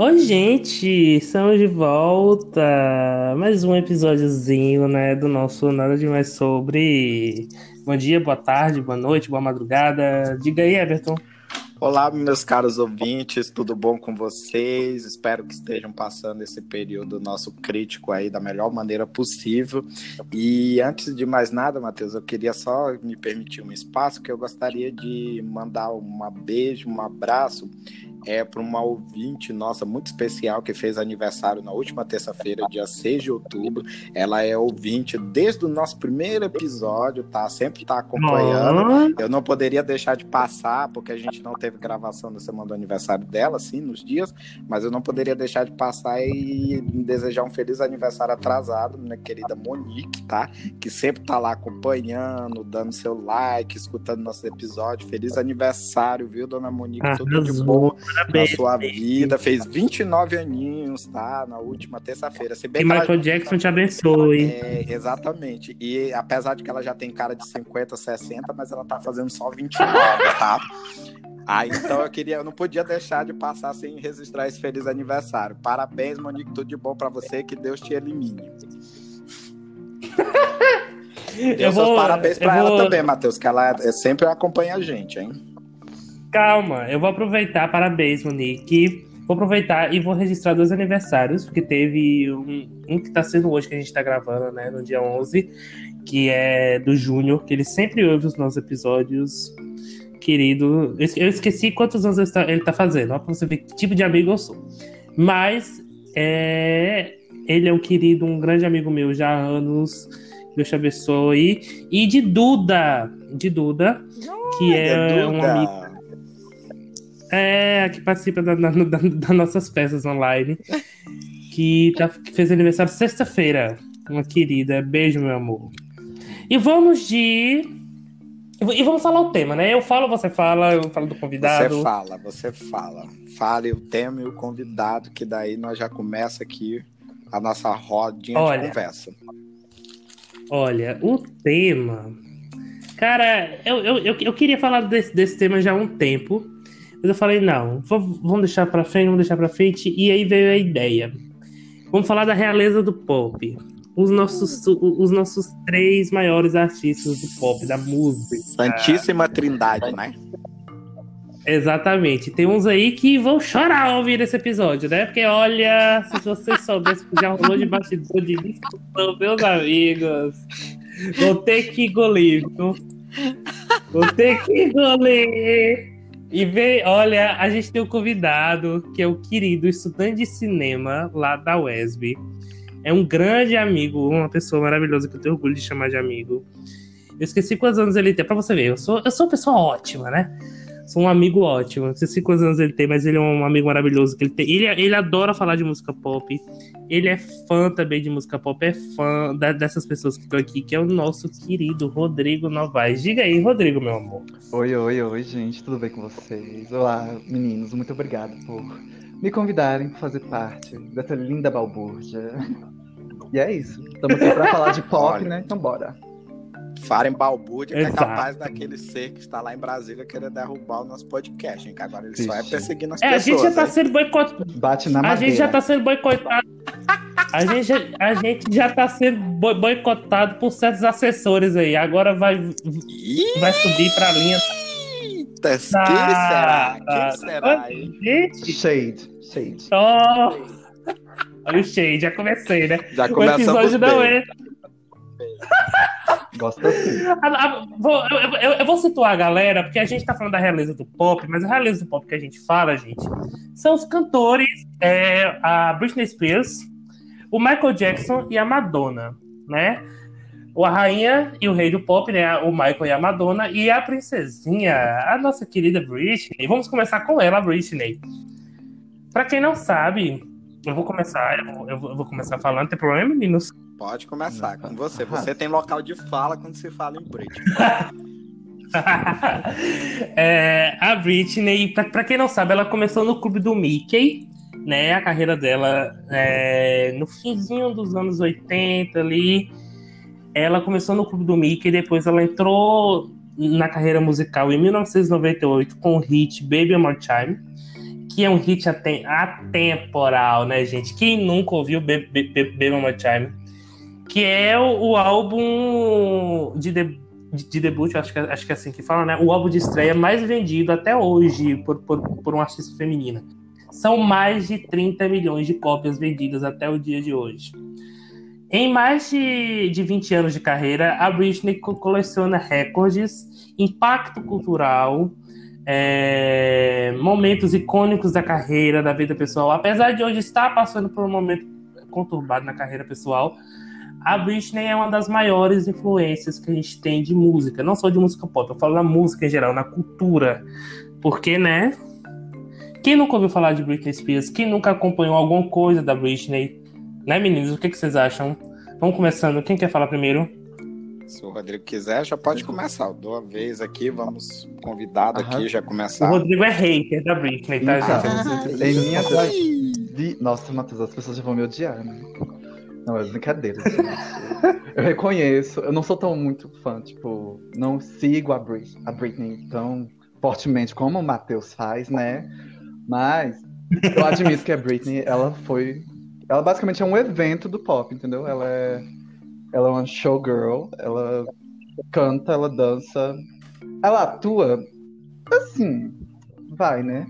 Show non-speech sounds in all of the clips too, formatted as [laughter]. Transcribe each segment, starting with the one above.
Oi, gente, estamos de volta. Mais um episódiozinho, né, do nosso Nada Demais Sobre. Bom dia, boa tarde, boa noite, boa madrugada. Diga aí, Everton. Olá, meus caros ouvintes, tudo bom com vocês? Espero que estejam passando esse período nosso crítico aí da melhor maneira possível. E antes de mais nada, Matheus, eu queria só me permitir um espaço que eu gostaria de mandar um beijo, um abraço é para uma ouvinte nossa muito especial que fez aniversário na última terça-feira, dia 6 de outubro. Ela é ouvinte desde o nosso primeiro episódio, tá? Sempre tá acompanhando. Eu não poderia deixar de passar, porque a gente não teve gravação na semana do aniversário dela, sim, nos dias, mas eu não poderia deixar de passar e desejar um feliz aniversário atrasado, minha querida Monique, tá? Que sempre tá lá acompanhando, dando seu like, escutando nosso episódio. Feliz aniversário, viu, dona Monique? Tudo de bom Parabéns, na sua vida. Fez 29 aninhos, tá? Na última terça-feira. Se bem e Michael ela... Jackson te abençoe. É, exatamente. E apesar de que ela já tem cara de 50, 60, mas ela tá fazendo só 29, tá? Ah, então eu queria, eu não podia deixar de passar sem registrar esse feliz aniversário. Parabéns, Monique, tudo de bom para você, que Deus te elimine. [laughs] Deus vou, parabéns para ela também, Matheus, que ela é, sempre acompanha a gente, hein? Calma, eu vou aproveitar, parabéns, Monique. Vou aproveitar e vou registrar dois aniversários, porque teve um, um que tá sendo hoje, que a gente tá gravando, né, no dia 11, que é do Júnior, que ele sempre ouve os nossos episódios. Querido, eu esqueci quantos anos ele tá, ele tá fazendo, ó, pra você ver que tipo de amigo eu sou. Mas é, ele é um querido, um grande amigo meu já há anos. Deus te abençoe. E de Duda, de Duda, que é, é um amigo é, que participa das da, da, da nossas festas online. Que, tá, fez aniversário sexta-feira. Uma querida. Beijo, meu amor. E vamos de. E vamos falar o tema, né? Eu falo, você fala, eu falo do convidado. Você fala, você fala. Fale o tema e o convidado, que daí nós já começa aqui a nossa rodinha olha, de conversa. Olha, o tema. Cara, eu, eu, eu, eu queria falar desse, desse tema já há um tempo. Mas eu falei, não, vamos deixar pra frente, vamos deixar pra frente. E aí veio a ideia. Vamos falar da realeza do pop. Os nossos, os nossos três maiores artistas do pop, da música. Santíssima Trindade, né? Exatamente. Tem uns aí que vão chorar ao ouvir esse episódio, né? Porque olha, se vocês soubessem que já rolou de bastidor de discussão, meus amigos. Vou ter que engolir, viu? Vou ter que engolir. E vem, olha, a gente tem um convidado que é o querido estudante de cinema lá da UESB. É um grande amigo, uma pessoa maravilhosa que eu tenho orgulho de chamar de amigo. Eu esqueci quantos anos ele tem, pra você ver. Eu sou, eu sou uma pessoa ótima, né? Sou um amigo ótimo. Não sei quantos anos ele tem, mas ele é um amigo maravilhoso. Que ele, tem. Ele, ele adora falar de música pop. Ele é fã também de música pop. É fã da, dessas pessoas que estão aqui, que é o nosso querido Rodrigo Novaes. Diga aí, Rodrigo, meu amor. Oi, oi, oi, gente. Tudo bem com vocês? Olá, meninos. Muito obrigado por me convidarem para fazer parte dessa linda balbúrdia. [laughs] E é isso. Estamos aqui para falar de pop, né? Então bora. Farem balbúrdia, que é capaz daquele ser que está lá em Brasília querer derrubar o nosso podcast, hein? Que agora ele Vixe. só é perseguindo as é, pessoas. A gente já está sendo boicotado. Bate na A gente já está sendo boicotado. A gente, a gente já está sendo boicotado por certos assessores aí. Agora vai, vai subir para a linha. Eita, quem será? Quem será, hein? Gente. Shade. Shade. Oh. Olha o shade, já comecei, né? Já o episódio não é. Gosta assim. Eu, eu, vou situar a galera, porque a gente tá falando da realeza do pop, mas a realeza do pop que a gente fala, gente, são os cantores, é, a Britney Spears, o Michael Jackson e a Madonna, né? A rainha e o rei do pop, né? O Michael e a Madonna, e a princesinha, a nossa querida Britney. Vamos começar com ela, Britney. Pra quem não sabe, eu vou começar, eu vou, eu vou começar falando, não tem problema, meninos? Pode começar com você. Você tem local de fala quando se fala em Britney. [laughs] é, a Britney, pra, pra, quem não sabe, ela começou no clube do Mickey, né? A carreira dela é, no finzinho dos anos 80 ali. Ela começou no clube do Mickey, depois ela entrou na carreira musical em 1998 com o hit Baby One More Time que é um hit atemporal, né, gente? Quem nunca ouviu Baby Mama Time? Que é o, o álbum de, de, de, debut, acho que, acho que é assim que fala, né? O álbum de estreia mais vendido até hoje por, por, por uma artista feminina. São mais de 30 milhões de cópias vendidas até o dia de hoje. Em mais de, de 20 anos de carreira, a Britney coleciona recordes, impacto cultural, é, momentos icônicos da carreira, da vida pessoal. Apesar de hoje estar passando por um momento conturbado na carreira pessoal, a Britney é uma das maiores influências que a gente tem de música, não só de música pop, eu falo na música em geral, na cultura. Porque, né? Quem nunca ouviu falar de Britney Spears? Quem nunca acompanhou alguma coisa da Britney? Né, meninos? O que, que vocês acham? Vamos começando. Quem quer falar primeiro? Se o Rodrigo quiser, já pode começar. Eu dou a vez aqui, vamos convidado Aham. aqui já começar. O Rodrigo é hater da Britney, tá, gente? Em minha de... Nossa, Matheus, as pessoas já vão me odiar, né? Não, é brincadeira. eu reconheço, eu não sou tão muito fã, tipo, não sigo a, Brit a Britney tão fortemente como o Matheus faz, né? Mas eu admito que a Britney, ela foi. Ela basicamente é um evento do pop, entendeu? Ela é ela é uma showgirl, ela canta, ela dança, ela atua assim, vai, né?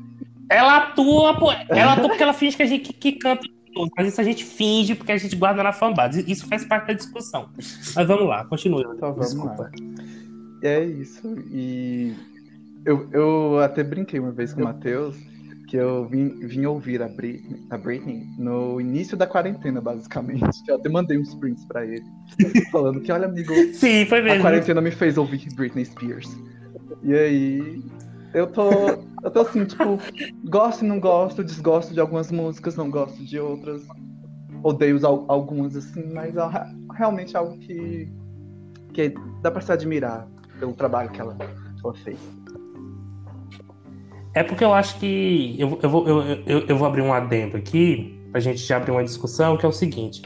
Ela atua, ela atua porque ela finge que a gente que, que mas isso a gente finge porque a gente guarda na fanbase. Isso faz parte da discussão. Mas vamos lá, continue. Então, vamos Desculpa. Lá. É isso. E eu, eu até brinquei uma vez com o Matheus que eu vim, vim ouvir a Britney, a Britney, no início da quarentena, basicamente. Eu até mandei uns prints pra ele, falando que, olha, amigo, [laughs] Sim, foi mesmo. a quarentena me fez ouvir Britney Spears. E aí, eu tô, eu tô assim, tipo, gosto e não gosto, desgosto de algumas músicas, não gosto de outras, odeio algumas, assim, mas é realmente algo que, que dá pra se admirar pelo trabalho que ela, ela fez. É porque eu acho que. Eu, eu, vou, eu, eu, eu vou abrir um adendo aqui, pra gente já abrir uma discussão, que é o seguinte.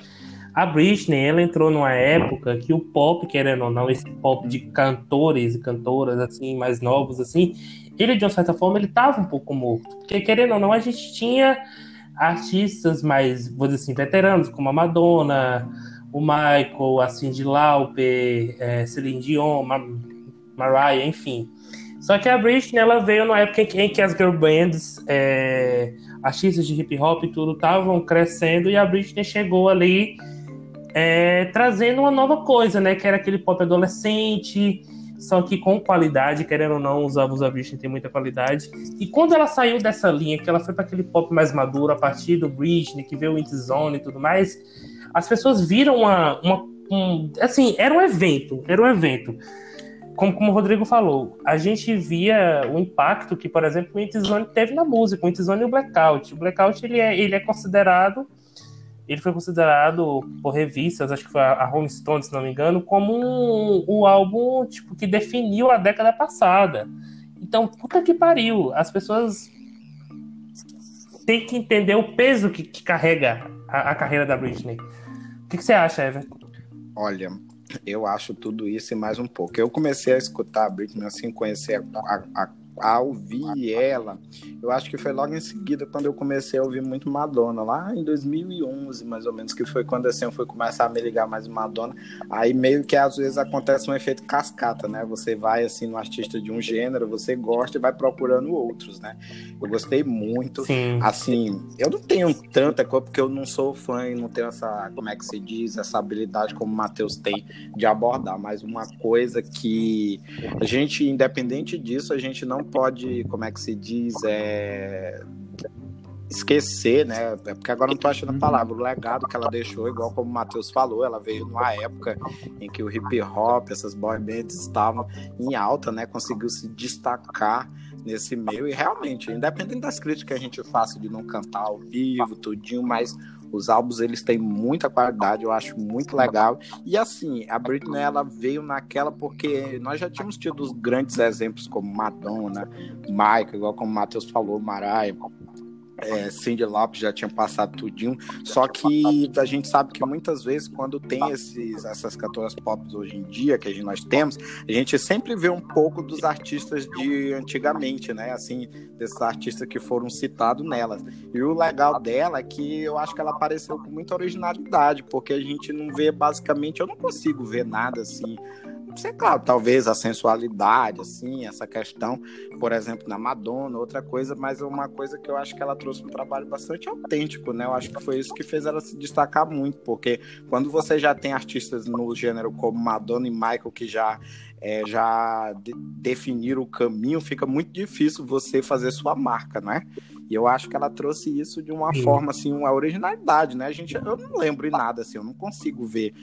A Britney, ela entrou numa época que o pop, querendo ou não, esse pop de cantores e cantoras, assim, mais novos, assim, ele, de uma certa forma, ele tava um pouco morto. Porque, querendo ou não, a gente tinha artistas mais, vou dizer assim, veteranos, como a Madonna, o Michael, a Cyndi Lauper, é, Celine Dion, Mar Mariah, enfim. Só que a Britney, ela veio numa época em que, em que as girl bands, é, artistas de hip hop e tudo, estavam crescendo e a Britney chegou ali é, trazendo uma nova coisa, né? Que era aquele pop adolescente, só que com qualidade, querendo ou não, os da Britney tem muita qualidade. E quando ela saiu dessa linha, que ela foi para aquele pop mais maduro, a partir do Britney, que veio o Zone e tudo mais, as pessoas viram uma, uma um, assim, era um evento, era um evento como, como o Rodrigo falou, a gente via o impacto que, por exemplo, o Intizone teve na música, o Intizone e o Blackout. O Blackout ele é, ele é considerado, ele foi considerado por revistas, acho que foi a Rolling Stone, se não me engano, como um, um álbum tipo que definiu a década passada. Então, puta que pariu, as pessoas têm que entender o peso que, que carrega a, a, carreira da Britney. O que, que você acha, Evan? Olha, eu acho tudo isso e mais um pouco. Eu comecei a escutar a Britney, assim, conhecer a, a, a ouvir ela, eu acho que foi logo em seguida quando eu comecei a ouvir muito Madonna, lá em 2011, mais ou menos, que foi quando assim eu fui começar a me ligar mais em Madonna. Aí meio que às vezes acontece um efeito cascata, né? Você vai assim no artista de um gênero, você gosta e vai procurando outros, né? Eu gostei muito. Sim. Assim, eu não tenho tanta coisa porque eu não sou fã e não tenho essa, como é que se diz, essa habilidade como o Matheus tem de abordar, mas uma coisa que a gente, independente disso, a gente não pode, como é que se diz, é, esquecer, né? É porque agora não tô achando a palavra, o legado que ela deixou, igual como o Matheus falou, ela veio numa época em que o hip hop, essas boy bands estavam em alta, né? Conseguiu se destacar nesse meio e realmente, independente das críticas que a gente faça de não cantar ao vivo, tudinho, mas os álbuns eles têm muita qualidade, eu acho muito legal. E assim, a Britney ela veio naquela porque nós já tínhamos tido os grandes exemplos como Madonna, Michael, igual como o Matheus falou, Mariah. É, Cindy Lopes já tinha passado tudinho. Só que a gente sabe que muitas vezes, quando tem esses, essas cantoras pop hoje em dia, que nós temos, a gente sempre vê um pouco dos artistas de antigamente, né? Assim, desses artistas que foram citados nelas. E o legal dela é que eu acho que ela apareceu com muita originalidade, porque a gente não vê basicamente, eu não consigo ver nada assim sei claro, talvez a sensualidade, assim, essa questão, por exemplo, na Madonna, outra coisa, mas é uma coisa que eu acho que ela trouxe um trabalho bastante autêntico, né? Eu acho que foi isso que fez ela se destacar muito, porque quando você já tem artistas no gênero como Madonna e Michael que já é, já de definiram o caminho, fica muito difícil você fazer sua marca, né? E eu acho que ela trouxe isso de uma forma, assim, uma originalidade, né? A gente, eu não lembro em nada, assim, eu não consigo ver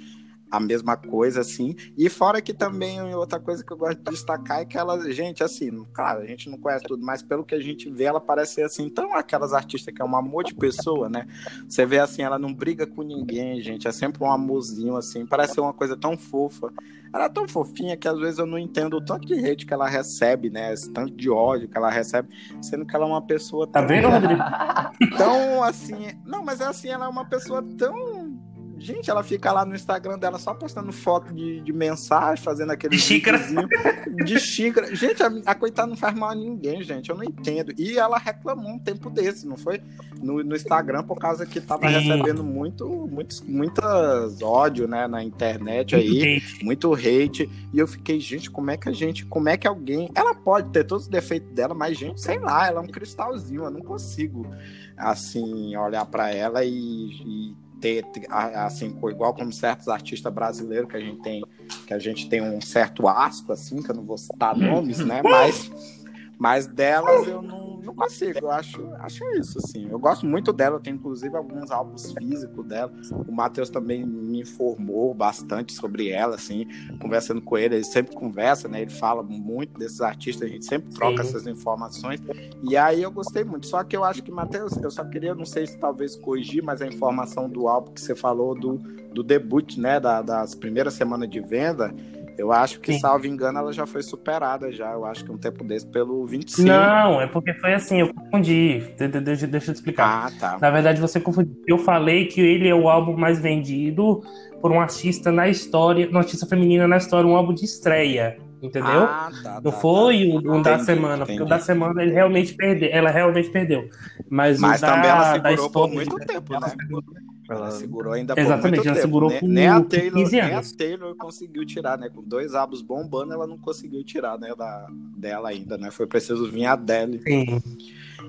a mesma coisa, assim. E fora que também outra coisa que eu gosto de destacar é que ela, gente, assim, claro, a gente não conhece tudo, mas pelo que a gente vê, ela parece ser assim, tão aquelas artistas que é um amor de pessoa, né? Você vê assim, ela não briga com ninguém, gente, é sempre um amorzinho, assim, parece ser uma coisa tão fofa. Ela é tão fofinha que às vezes eu não entendo o tanto de hate que ela recebe, né? Esse tanto de ódio que ela recebe, sendo que ela é uma pessoa. Tá vendo, Rodrigo? [laughs] Então, assim. Não, mas é assim, ela é uma pessoa tão Gente, ela fica lá no Instagram dela só postando foto de, de mensagem, fazendo aquele. De xícara. De xícara. Gente, a, a coitada não faz mal a ninguém, gente. Eu não entendo. E ela reclamou um tempo desse, não foi? No, no Instagram, por causa que tava Sim. recebendo muito, muitos, muitas ódio, né, na internet aí. Muito hate. muito hate. E eu fiquei, gente, como é que a gente. Como é que alguém. Ela pode ter todos os defeitos dela, mas, gente, sei lá, ela é um cristalzinho. Eu não consigo, assim, olhar para ela e, e ter assim igual como certos artistas brasileiros que a gente tem que a gente tem um certo asco assim que eu não vou citar nomes né? Mas mas delas eu não, não consigo, eu acho, acho isso, assim. Eu gosto muito dela, tem inclusive alguns álbuns físicos dela. O Matheus também me informou bastante sobre ela, assim, conversando com ele, ele sempre conversa, né? Ele fala muito desses artistas, a gente sempre troca Sim. essas informações. E aí eu gostei muito. Só que eu acho que, Matheus, eu só queria, não sei se talvez corrigir, mas a informação do álbum que você falou do, do debut, né? Da, das primeiras semanas de venda eu acho que, Sim. salvo engano, ela já foi superada já. Eu acho que um tempo desse pelo 25. Não, é porque foi assim, eu confundi. Deixa, deixa eu te explicar. Ah, tá. Na verdade, você confundiu. Eu falei que ele é o álbum mais vendido por um artista na história, uma artista feminina na história, um álbum de estreia. Entendeu? Ah, tá, não tá, foi tá. o, um da semana, entendi. porque o da semana ele realmente perdeu, ela realmente perdeu. Mas, Mas o também da, ela segurou por muito tempo, né? Ela segurou ainda por Exatamente, muito ela tempo. segurou né? por nem, a Taylor, 15 anos. Nem a Taylor conseguiu tirar, né? Com dois álbuns bombando, ela não conseguiu tirar, né? Da, dela ainda, né? Foi preciso vir a Adele. Sim.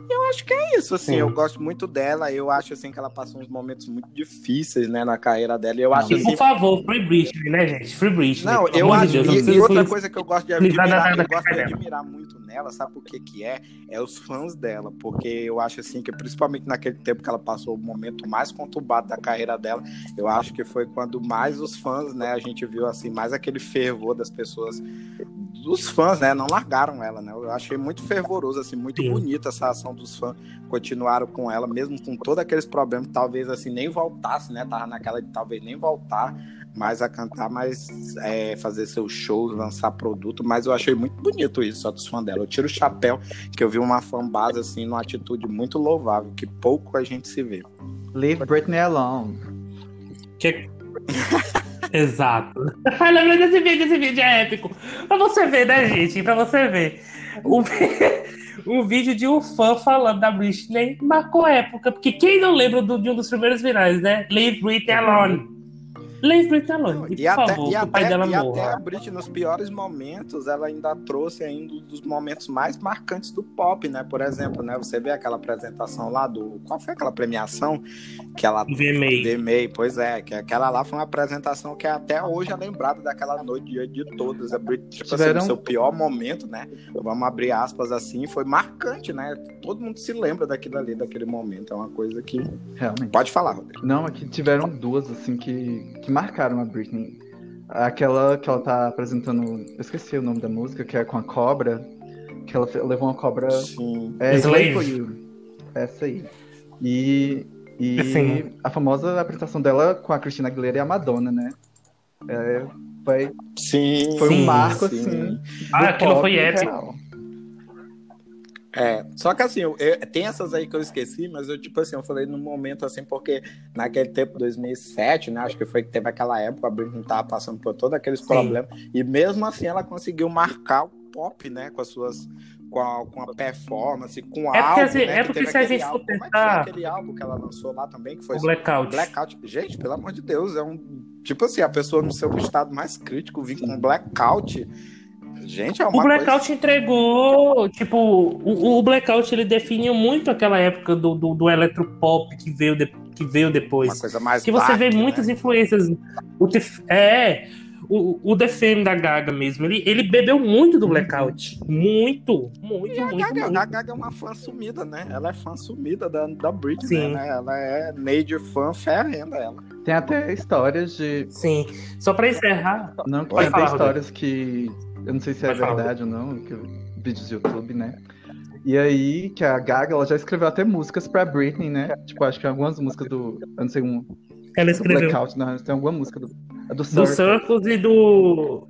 Eu acho que é isso, assim, Sim. eu gosto muito dela, eu acho, assim, que ela passou uns momentos muito difíceis, né, na carreira dela, eu acho, assim... Por favor, Free Britney, né, gente? Free Britney. Não, eu acho, de Deus, e, e outra coisa que eu gosto de admirar, eu gosto de admirar muito nela, sabe por que que é? É os fãs dela, porque eu acho, assim, que principalmente naquele tempo que ela passou o momento mais conturbado da carreira dela, eu acho que foi quando mais os fãs, né, a gente viu, assim, mais aquele fervor das pessoas dos fãs, né, não largaram ela, né? Eu achei muito fervoroso, assim, muito Sim. bonita essa ação dos fãs. Continuaram com ela, mesmo com todos aqueles problemas, talvez assim nem voltasse, né? Tava naquela de talvez nem voltar mais a cantar, mas é, fazer seus shows, lançar produto. Mas eu achei muito bonito isso, só dos fãs dela. Eu tiro o chapéu, que eu vi uma fanbase assim, numa atitude muito louvável, que pouco a gente se vê. Leave Britney alone. Que... [laughs] Exato. Lembra desse vídeo? Esse vídeo é épico. Pra você ver, né, gente? Pra você ver. O, [laughs] o vídeo de um fã falando da Britney marcou época. Porque quem não lembra do, de um dos primeiros virais, né? Leave Britney Alone. Leave Britney alone. E, e até, favor, e até, o pai dela e morra. até a Britney, nos piores momentos, ela ainda trouxe ainda um dos momentos mais marcantes do pop, né? Por exemplo, né? Você vê aquela apresentação lá do... Qual foi aquela premiação? Que ela... VMA. VMA, pois é. Que aquela lá foi uma apresentação que até hoje é lembrada daquela noite de, de todas. A Britney, tipo Tiveram... assim, no seu pior momento, né? Vamos abrir aspas assim, foi marcante, né? Todo mundo se lembra daquilo ali, daquele momento. É uma coisa que... Realmente. Pode falar, Rodrigo. Não, aqui tiveram duas, assim, que, que que marcaram a Britney. Aquela que ela tá apresentando, eu esqueci o nome da música, que é com a cobra, que ela levou uma cobra. Sim. É, Slave for You. Essa aí. E, e Sim. a famosa apresentação dela com a Cristina Aguilera e a Madonna, né? É, foi sim, foi sim, um marco, sim. assim. Ah, aquilo foi épico. É, só que assim, eu, eu- tem essas aí que eu esqueci, mas eu, tipo assim, eu falei num momento assim, porque naquele tempo, 2007, né, acho que foi que teve aquela época, a Britney tava passando por todos aqueles Sim. problemas, e mesmo assim ela conseguiu marcar o pop, né, com as suas, com a, com a performance, com o É álbum, assim, né, é que porque se a gente for álbum. É pensar- aquele álbum que ela lançou lá também, que foi O Blackout. Blackout. Gente, pelo amor de Deus, é um, tipo assim, a pessoa no seu estado mais crítico vir com Blackout, gente, é uma O Blackout coisa... entregou, tipo, o, o Blackout ele definiu muito aquela época do, do, do eletropop que veio, de- que veio depois. Uma coisa mais Que você dark, vê né? muitas influências. O é, o, o The Fame da Gaga mesmo, ele, ele bebeu muito do Blackout. Muito, muito, E a muito, Gaga, muito. a Gaga é uma fã sumida, né? Ela é fã sumida da, da Britney, Sim. né? Ela é major fã ferrenda, ela. Tem até histórias de. Sim. Só pra encerrar. Não, Pode tem falar, histórias que. Eu não sei se é Pode falar, verdade ou não, que vídeos do YouTube, né? E aí, que a Gaga, ela já escreveu até músicas pra Britney, né? Tipo, acho que algumas músicas do. Eu não sei, um. Ela Do escreveu Blackout, não, tem alguma música do. a do do Circle. Circus e do.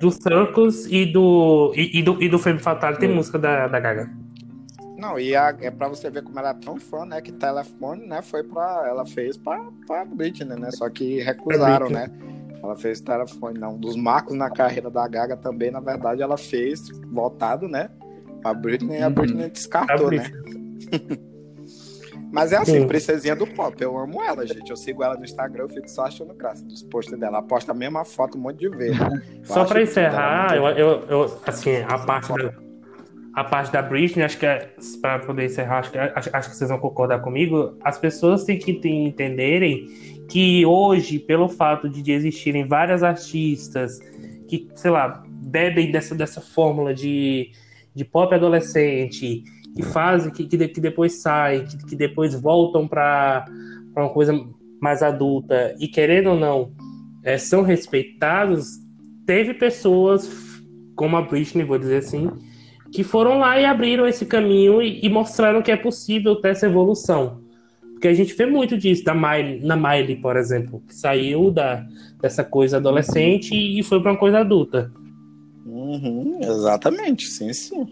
Do Circus e do. E, e do, e do Fame Fatal tem Hum. música da, da Gaga. Não, e a- é pra você ver como ela é tão fã, né? Que telefone, né? Foi pra. Ela fez pra, pra Britney, né? Só que recusaram, né? Ela fez telefone, não. Um dos marcos na carreira da Gaga também, na verdade, ela fez voltado, né? Pra Britney e a Uhum. Britney A descartou, né? Britney. [laughs] Mas é assim, Sim. princesinha do pop. Eu amo ela, gente. Eu sigo ela no Instagram, eu fico só achando graça dos posts dela. Ela posta a mesma foto um monte de vezes. [laughs] Eu Só pra encerrar, eu, eu, eu, assim, a parte da, a parte da Britney, acho que é, pra poder encerrar, acho que, acho, acho que vocês vão concordar comigo, as pessoas têm que entenderem que hoje, pelo fato de existirem várias artistas que, sei lá, bebem dessa, dessa fórmula de, de pop adolescente, que fazem, que, que, que depois saem, que, que depois voltam pra uma coisa mais adulta, e querendo ou não, é, são respeitados, teve pessoas como a Britney, vou dizer assim, que foram lá e abriram esse caminho e, e mostraram que é possível ter essa evolução. Porque a gente vê muito disso da Miley, na Miley, por exemplo, que saiu da, dessa coisa adolescente e foi para uma coisa adulta. Uhum, exatamente, sim, sim.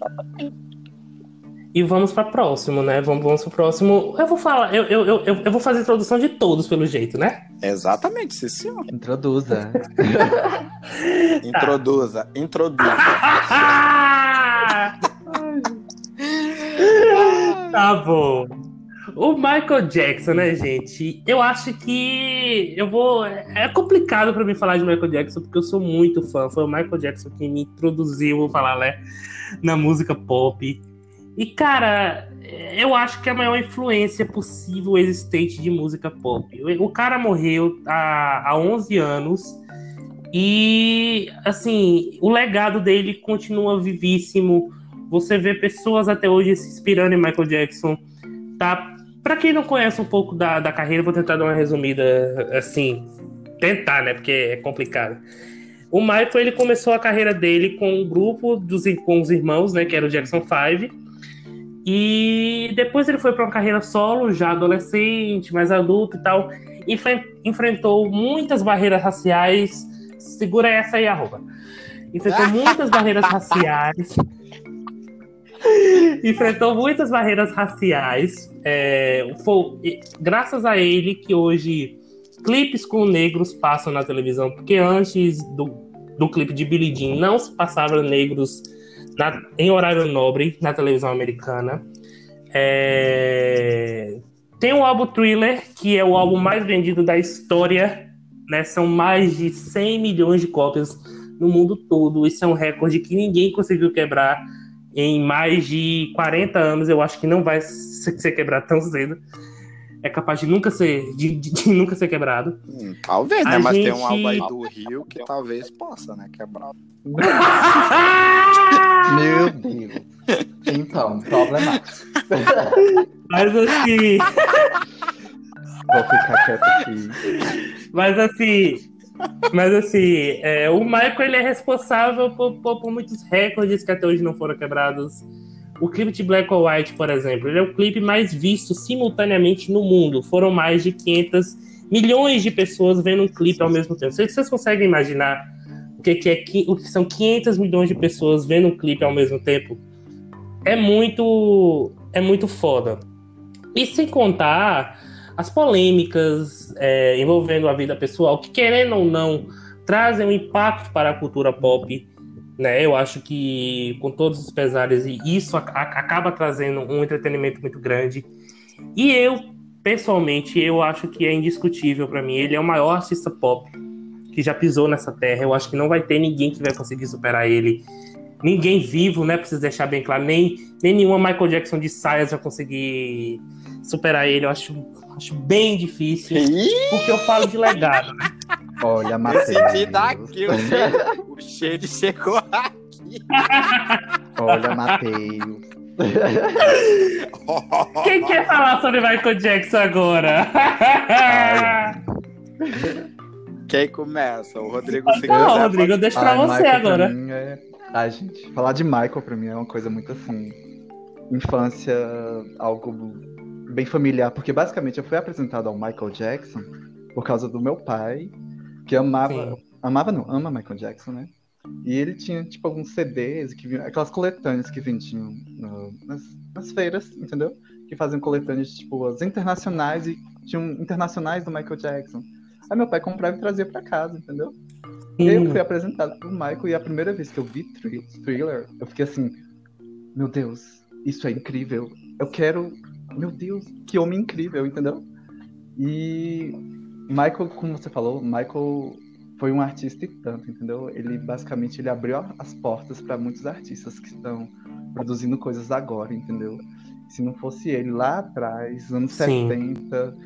E vamos para próximo, né? Vamos, vamos para o próximo. Eu vou falar, eu, eu, eu, eu vou fazer a introdução de todos, pelo jeito, né? Exatamente, sim, sim. Introduza. Introduza, [laughs] introduza. tá [laughs] bom. O Michael Jackson, né, gente? Eu acho que eu vou. É complicado pra mim falar de Michael Jackson, porque eu sou muito fã. Foi o Michael Jackson que me introduziu, vou falar, né, na música pop. E, cara, eu acho que é a maior influência possível existente de música pop. O cara morreu há, há 11 anos. E, assim, o legado dele continua vivíssimo. Você vê pessoas até hoje se inspirando em Michael Jackson. Tá? Pra quem não conhece um pouco da, da carreira, vou tentar dar uma resumida, assim, tentar, né? Porque é complicado. O Michael, ele começou a carreira dele com um grupo dos, com os irmãos, né? Que era o Jackson 5. E depois ele foi para uma carreira solo, já adolescente, mais adulto e tal. Enfren- enfrentou muitas barreiras raciais. Segura essa aí, arroba. Enfrentou muitas barreiras raciais. [laughs] enfrentou muitas barreiras raciais. É, foi graças a ele que hoje clipes com negros passam na televisão, porque antes do, do clipe de Billie Jean não se passava negros na- em horário nobre na televisão americana. É, Tem o álbum Thriller, que é o álbum mais vendido da história. Né? São mais de 100 milhões de cópias no mundo todo. Isso é um recorde que ninguém conseguiu quebrar em mais de 40 anos. Eu acho que não vai ser quebrado tão cedo. É capaz de nunca ser, de, de- de nunca ser quebrado. Hum, talvez, né? A Mas tem gente- um álbum aí do Rio que talvez possa, né? Quebrar. [laughs] Meu Deus. Então, problemático. Mas assim, Vou ficar quieto aqui. mas assim, mas assim, é, o Michael ele é responsável por, por- por muitos recordes que até hoje não foram quebrados. O clipe de Black or White, por exemplo, ele é o clipe mais visto simultaneamente no mundo. Foram mais de 500 milhões de pessoas vendo um clipe ao mesmo tempo. Vocês, vocês conseguem imaginar o que, que é o que são 500 milhões de pessoas vendo um clipe ao mesmo tempo? é muito é muito foda. E sem contar as polêmicas é, envolvendo a vida pessoal, que querendo ou não, trazem um impacto para a cultura pop. Né? Eu acho que, com todos os pesares, isso acaba trazendo um entretenimento muito grande. E eu, pessoalmente, eu acho que é indiscutível para mim. Ele é o maior artista pop que já pisou nessa terra. Eu acho que não vai ter ninguém que vai conseguir superar ele. Ninguém vivo, né? Preciso deixar bem claro. Nem, nem nenhuma Michael Jackson de saias vai conseguir superar ele. Eu acho, acho bem difícil. Porque eu falo de legado, né? [laughs] Olha, Matheus. Decidi daqui, o cheiro, o cheiro chegou aqui. Olha, Matheus. [laughs] Quem quer falar sobre Michael Jackson agora? Quem começa? O Rodrigo Não, Rodrigo, deixa pra você Michael agora. Pra mim é... Ai, gente, falar de Michael pra mim é uma coisa muito assim. Infância, algo bem familiar, porque basicamente eu fui apresentado ao Michael Jackson por causa do meu pai, que amava. Sim. Amava não, ama Michael Jackson, né? E ele tinha, tipo, alguns CDs, que vinham, aquelas coletâneas que vendiam nas, nas feiras, entendeu? Que faziam coletâneas, tipo, as internacionais e tinham internacionais do Michael Jackson. Aí meu pai comprava e trazia pra casa, entendeu? E aí eu fui apresentado pro Michael e a primeira vez que eu vi Thrill- Thriller, eu fiquei assim, meu Deus, isso é incrível. Eu quero, meu Deus, que homem incrível, entendeu? E Michael, como você falou, Michael foi um artista e tanto, entendeu? Ele basicamente ele abriu as portas para muitos artistas que estão produzindo coisas agora, entendeu? Se não fosse ele lá atrás, anos Sim. 70,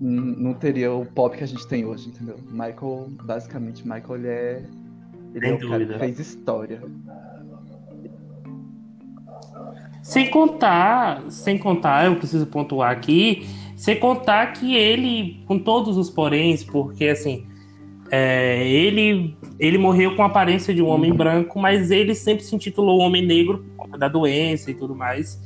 n- não teria o pop que a gente tem hoje, entendeu? Michael, basicamente, Michael ele é ele Sem é o cara que dúvida. fez história. Sem contar, sem contar, eu preciso pontuar aqui, sem contar que ele, com todos os poréns, porque assim, é, ele, ele morreu com a aparência de um homem branco, mas ele sempre se intitulou homem negro por conta da doença e tudo mais.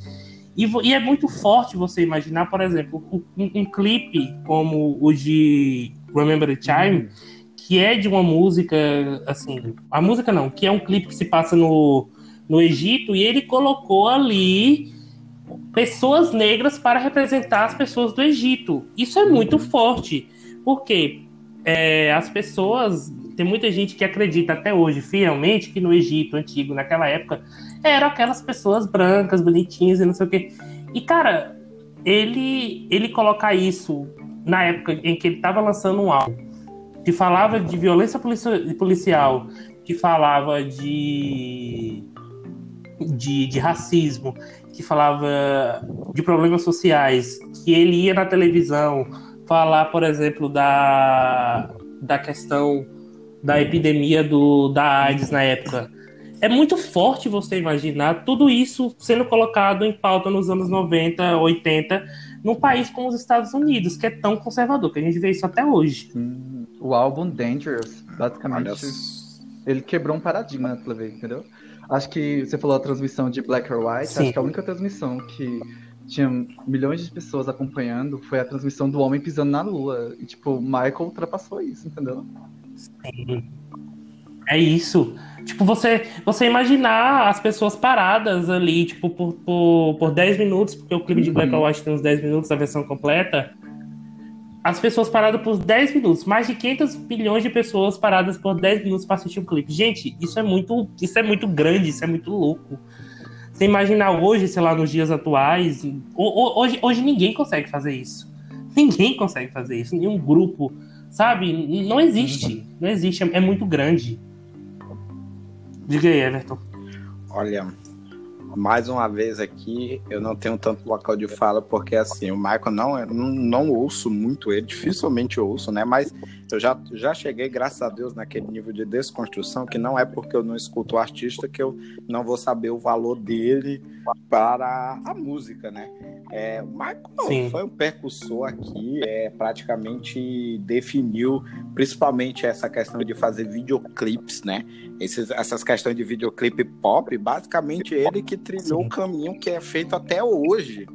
E, e é muito forte você imaginar, por exemplo, um, um clipe como o de Remember the Time, que é de uma música, assim, a música não, que é um clipe que se passa no, no Egito e ele colocou ali pessoas negras para representar as pessoas do Egito. Isso é muito forte, porque é, as pessoas. Tem muita gente que acredita até hoje, fielmente, que no Egito antigo, naquela época, eram aquelas pessoas brancas, bonitinhas e não sei o quê. E, cara, ele, ele colocar isso na época em que ele estava lançando um álbum que falava de violência polici- policial, que falava de, de, de racismo, que falava de problemas sociais, que ele ia na televisão falar, por exemplo, da, da questão da epidemia do, da AIDS na época. É muito forte você imaginar tudo isso sendo colocado em pauta nos anos 90, 80, num país como os Estados Unidos, que é tão conservador, que a gente vê isso até hoje. Hum, O álbum Dangerous, basicamente, Olha ele quebrou um paradigma na televisão, entendeu? Acho que você falou a transmissão de Black or White, Sim. acho que a única transmissão que tinha milhões de pessoas acompanhando foi a transmissão do homem pisando na lua. E, tipo, Michael ultrapassou isso, entendeu? É isso. Tipo, você, você imaginar as pessoas paradas ali, tipo, por, por, por 10 minutos, porque o clipe de Black or White tem uns 10 minutos, a versão completa. As pessoas paradas por 10 minutos. Mais de 500 bilhões de pessoas paradas por 10 minutos para assistir o clipe. Gente, isso é muito, isso é muito grande, isso é muito louco. Você imaginar hoje, sei lá, nos dias atuais, ho- ho- hoje, hoje ninguém consegue fazer isso. Ninguém consegue fazer isso, nenhum grupo, sabe? Não existe, não existe, é muito grande. Diga aí, Everton. Olha, mais uma vez aqui, eu não tenho tanto local de fala, porque assim, o Michael não, é- não, não ouço muito ele, dificilmente ouço, né? Mas eu já, já cheguei, graças a Deus, naquele nível de desconstrução, que não é porque eu não escuto o artista que eu não vou saber o valor dele para a música, né? É, o Michael foi um percussor aqui, é, praticamente definiu principalmente essa questão de fazer videoclipes, né? Esses, essas questões de videoclipe pop, basicamente ele que trilhou Sim. o caminho que é feito até hoje.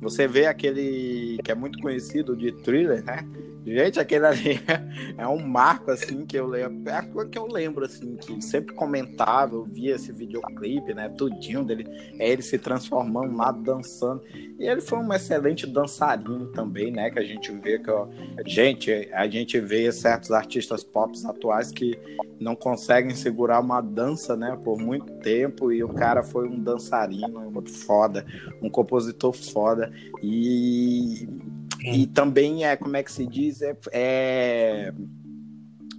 Você vê aquele que é muito conhecido de thriller, né? Gente, aquele ali [laughs] é um marco, assim, que eu lembro. É a coisa que eu lembro, assim, que sempre comentava, eu via esse videoclipe, né? Tudinho dele, é ele se transformando lá, dançando. E ele foi um excelente dançarino também, né? Que a gente vê que, ó, gente, a gente vê certos artistas pop atuais que não conseguem segurar uma dança, né? Por muito tempo. E o cara foi um dançarino foda, um compositor foda. E e também é, como é que se diz, é, é,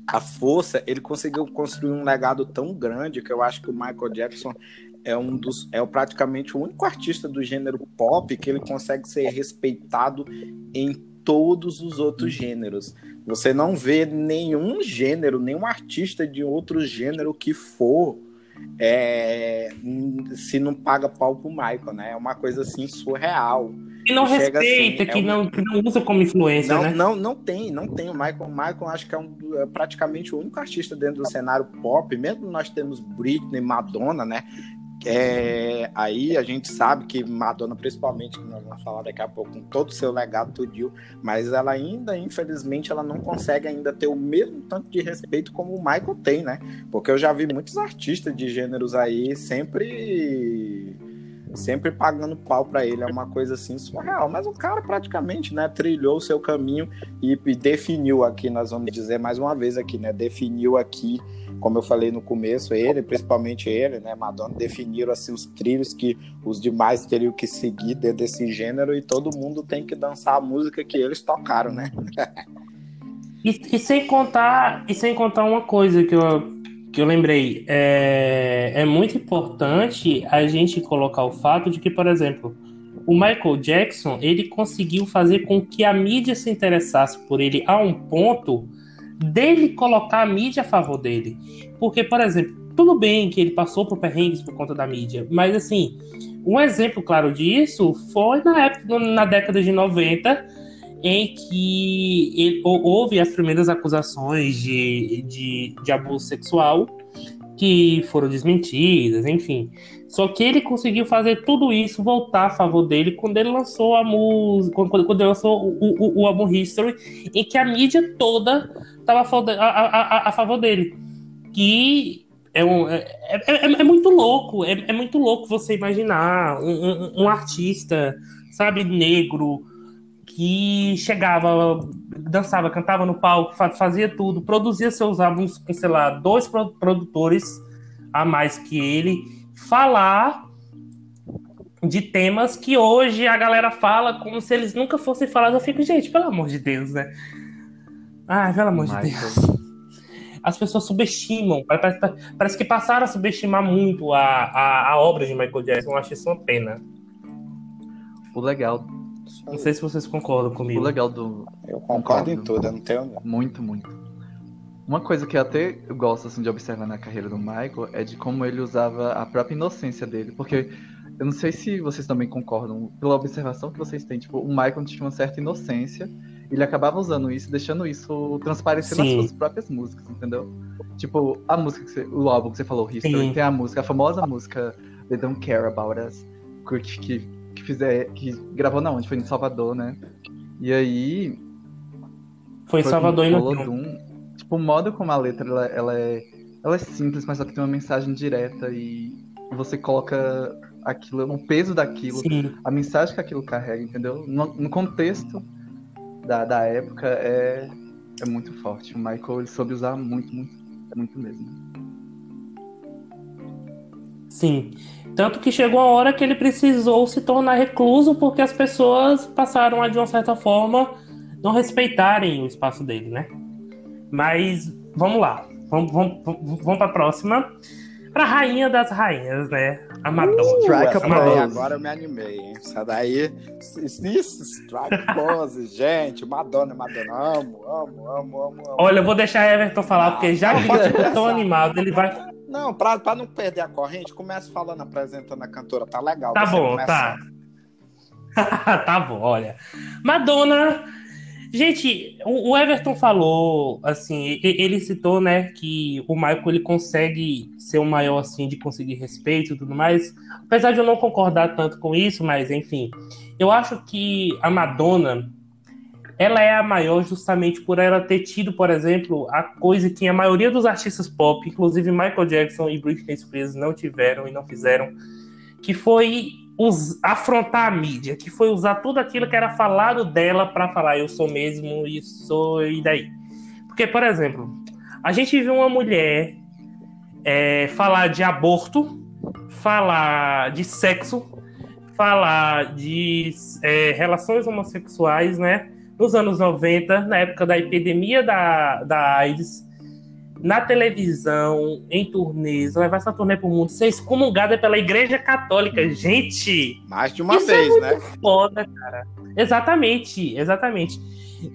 a força, ele conseguiu construir um legado tão grande que eu acho que o Michael Jackson é um dos é praticamente o único artista do gênero pop que ele consegue ser respeitado em todos os outros gêneros. Você não vê nenhum gênero, nenhum artista de outro gênero que for é, se não paga pau pro Michael, né? É uma coisa assim surreal. Que não respeita, assim, que, é não, um... que não usa como influência, não, né? Não, não tem, não tem. O Michael, o Michael acho que é, um, é praticamente o único artista dentro do cenário pop, mesmo nós temos Britney, Madonna, né? É, aí a gente sabe que Madonna, principalmente, que nós vamos falar daqui a pouco, com todo o seu legado tudinho, mas ela ainda, infelizmente, ela não consegue ainda ter o mesmo tanto de respeito como o Michael tem, né? Porque eu já vi muitos artistas de gêneros aí sempre sempre pagando pau para ele, é uma coisa assim surreal. Mas o cara praticamente, né, trilhou o seu caminho e, e, definiu aqui, nós vamos dizer mais uma vez aqui, né, definiu aqui, como eu falei no começo, ele, principalmente ele, né, Madonna, definiram assim os trilhos que os demais teriam que seguir dentro desse gênero e todo mundo tem que dançar a música que eles tocaram, né? [laughs] e, e sem contar, e sem contar uma coisa que eu que eu lembrei, é, é muito importante a gente colocar o fato de que, por exemplo, o Michael Jackson ele conseguiu fazer com que a mídia se interessasse por ele a um ponto dele colocar a mídia a favor dele. Porque, por exemplo, tudo bem que ele passou por perrengues por conta da mídia, mas assim, um exemplo claro disso foi na época, na década de 90, em que ele, houve as primeiras acusações de, de, de abuso sexual que foram desmentidas, enfim. Só que ele conseguiu fazer tudo isso voltar a favor dele quando ele lançou a música, quando, quando ele lançou o, o, o álbum History, em que a mídia toda estava a, a, a, favor dele. Que é, um, é, é, é, é muito louco, é, é, muito louco você imaginar um, um, um artista, sabe, negro, que chegava, dançava, cantava no palco, fazia tudo, produzia seus álbuns com, sei lá, dois produtores a mais que ele, falar de temas que hoje a galera fala como se eles nunca fossem falados. Eu fico, gente, pelo amor de Deus, né? Ai, pelo amor Michael. de Deus. As pessoas subestimam, parece, parece, que passaram a subestimar muito a, a, a obra de Michael Jackson. Eu acho isso uma pena. O legal não sei se vocês concordam comigo. O legal do. Eu concordo, em tudo, eu não tenho. Muito, muito. Uma coisa que eu até gosto assim, de observar na carreira do Michael é de como ele usava a própria inocência dele. Porque eu não sei se vocês também concordam, pela observação que vocês têm, tipo, o Michael tinha uma certa inocência, ele acabava usando isso, deixando isso transparecer Sim. nas suas próprias músicas, entendeu? Tipo, a música que você, o álbum que você falou, History, Sim. tem a música, a famosa música They Don't Care About Us, que, que que fizer. que gravou na onde? Foi em Salvador, né? E aí. Foi em Salvador e no Tipo, o modo como a letra ela, ela, é. Ela é simples, mas só que tem uma mensagem direta e você coloca aquilo, o peso daquilo, Sim. a mensagem que aquilo carrega, entendeu? No, no contexto da, da época é, é muito forte. O Michael ele soube usar muito, muito, muito mesmo. Sim. Tanto que chegou a hora que ele precisou se tornar recluso porque as pessoas passaram a, de uma certa forma, não respeitarem o espaço dele, né? Mas vamos lá. Vamos, vamos, vamos para a próxima. Para a rainha das rainhas, né? A Madonna. Uh, strike a pose. Agora eu me animei, hein? Essa daí. Isso, strike pose, [laughs] gente. Madonna, Madonna. Amo, amo, amo, amo. Olha, eu vou deixar Everton falar, porque já que ele ficou tão [laughs] animado, ele vai. Não, pra, pra não perder a corrente, começa falando, apresentando a cantora, tá legal. Tá bom, tá. [laughs] tá bom, olha. Madonna. Gente, o Everton falou, assim, ele citou, né, que o Michael ele consegue ser o maior, assim, de conseguir respeito e tudo mais. Apesar de eu não concordar tanto com isso, mas enfim, eu acho que a Madonna, ela é a maior justamente por ela ter tido, por exemplo, a coisa que a maioria dos artistas pop, inclusive Michael Jackson e Britney Spears, não tiveram e não fizeram, que foi afrontar a mídia, que foi usar tudo aquilo que era falado dela para falar eu sou mesmo e sou e daí. Porque, por exemplo, a gente viu uma mulher é, falar de aborto, falar de sexo, falar de é, relações homossexuais, né? Nos anos 90, na época da epidemia da, da AIDS, na televisão, em turnês, levar essa turnê pro mundo, ser excomungada pela Igreja Católica. Gente! Mais de uma isso é vez, é né? Foda, cara. Exatamente, exatamente.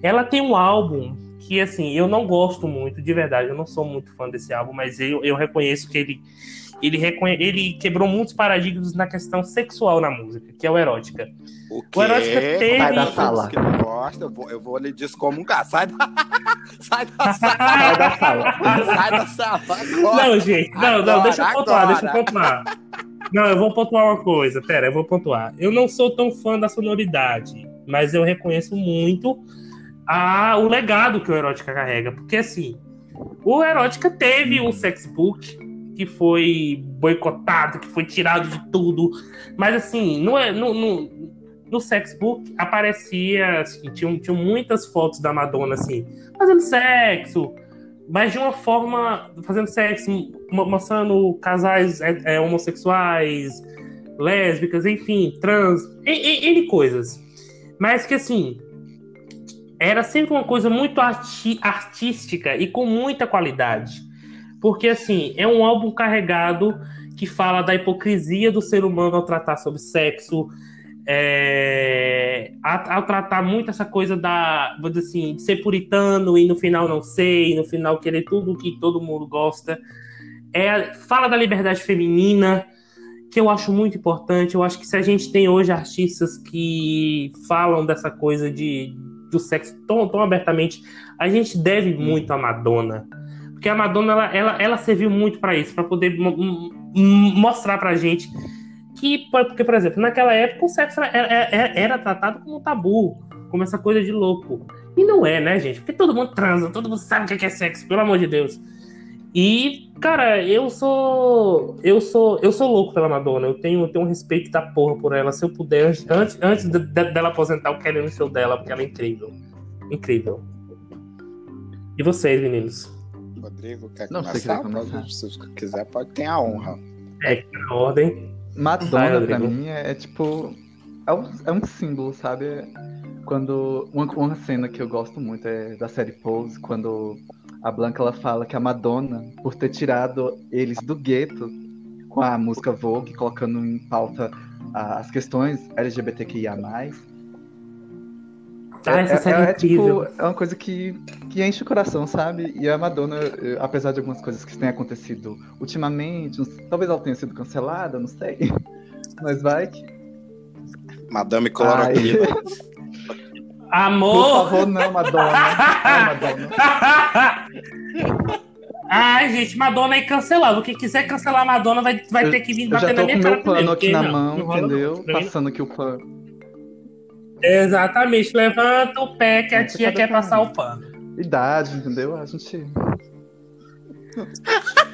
Ela tem um álbum que, assim, eu não gosto muito, de verdade, eu não sou muito fã desse álbum, mas eu, eu reconheço que ele ele, reconhe... ele quebrou muitos paradigmas na questão sexual na música, que é o erótica. O, quê? o erótica teve. Sai da sala. Que não gosta, eu vou, eu vou lhe descomungar. Sai da, [laughs] sai da sala. Sai da sala. Sai da sala. Agora. Não, gente, não, agora, não, deixa eu pontuar, agora. deixa eu pontuar. Não, eu vou pontuar uma coisa, pera, eu vou pontuar. Eu não sou tão fã da sonoridade, mas eu reconheço muito a, o legado que o Erótica carrega. Porque assim, o Erótica teve o sexbook, que foi boicotado, que foi tirado de tudo. Mas assim, no, no, no, no sexbook aparecia, assim, tinham, tinham muitas fotos da Madonna, assim, fazendo sexo, mas de uma forma, fazendo sexo, mostrando casais é, é, homossexuais, lésbicas, enfim, trans, N coisas. Mas que assim, era sempre uma coisa muito arti artística e com muita qualidade. Porque, assim, é um álbum carregado que fala da hipocrisia do ser humano ao tratar sobre sexo, é, ao, tratar muito essa coisa da, vou dizer assim, de ser puritano e no final não sei, no final querer tudo que todo mundo gosta. É, fala da liberdade feminina, que eu acho muito importante. Eu acho que se a gente tem hoje artistas que falam dessa coisa de, do sexo tão, tão abertamente, a gente deve muito a Madonna. Porque a Madonna, ela, ela, ela serviu muito para isso, para poder mostrar pra gente que, porque, por exemplo, naquela época o sexo era, era, era, tratado como um tabu, como essa coisa de louco. E não é, né, gente? Porque todo mundo transa, todo mundo sabe o que é sexo, pelo amor de Deus. E, cara, eu sou. Eu sou. Eu sou louco pela Madonna. Eu tenho, tenho um respeito da porra por ela. Se eu puder, antes, antes de, de, dela aposentar, eu quero ir no show dela, porque ela é incrível. Incrível. E vocês, meninos? Rodrigo quer não, começar? Pode, se quiser, pode ter a honra. É, na ordem. Madonna, Vai, pra mim, é, é, tipo. É um, é um símbolo, sabe? Quando. Uma, uma cena que eu gosto muito é da série Pose, quando a Blanca ela fala que a Madonna, por ter tirado eles do gueto com a música Vogue, colocando em pauta as questões LGBTQIA, ah, essa é, é, é, tipo, é uma coisa que, que enche o coração, sabe? E a Madonna, apesar de algumas coisas que têm acontecido ultimamente, talvez ela tenha sido cancelada, não sei. [laughs] Mas vai que. Madame Cloroquina. [laughs] Amor! Por favor, não, Madonna. Ai, Madonna. [laughs] Ai, gente, Madonna é cancelado. Quem quiser cancelar a Madonna vai, vai ter que vir bater na minha cara. Eu já tô com o meu pano aqui na não, mão, não entendeu? Passando aqui o pano. Exatamente, levanta o pé que a tia quer passar o pano. Idade, entendeu? A gente. [laughs]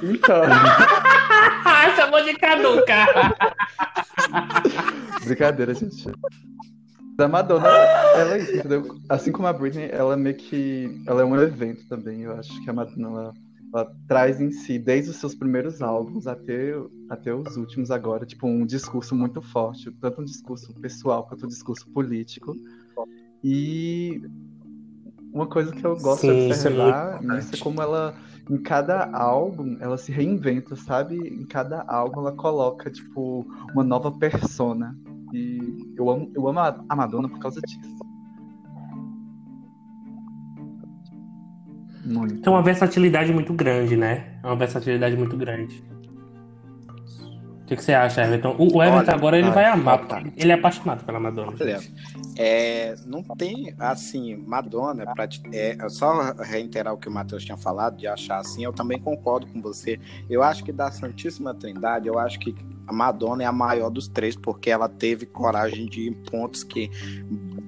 Então. Chamou de caduca. [laughs] Brincadeira, gente. A Madonna, ela é isso, entendeu? Assim como a Britney, ela meio que. Ela é um evento também. Eu acho que a Madonna ela ela traz em si, desde os seus primeiros álbuns até, até os últimos agora, tipo, um discurso muito forte, tanto um discurso pessoal quanto um discurso político. E uma coisa que eu gosto Sim, de observar é nisso é como ela, em cada álbum, ela se reinventa, sabe? Em cada álbum ela coloca, tipo, uma nova persona. E eu amo, eu amo a Madonna por causa disso. Muito. É uma versatilidade muito grande, né? É uma versatilidade muito grande. O que, que você acha, Everton? O Everton Olha, agora ele vai amar, tá. ele é apaixonado pela Madonna. É, não tem, assim, Madonna, pra, é, só reiterar o que o Matheus tinha falado, de achar assim, eu também concordo com você. Eu acho que da Santíssima Trindade, eu acho que a Madonna é a maior dos três, porque ela teve coragem de ir em pontos que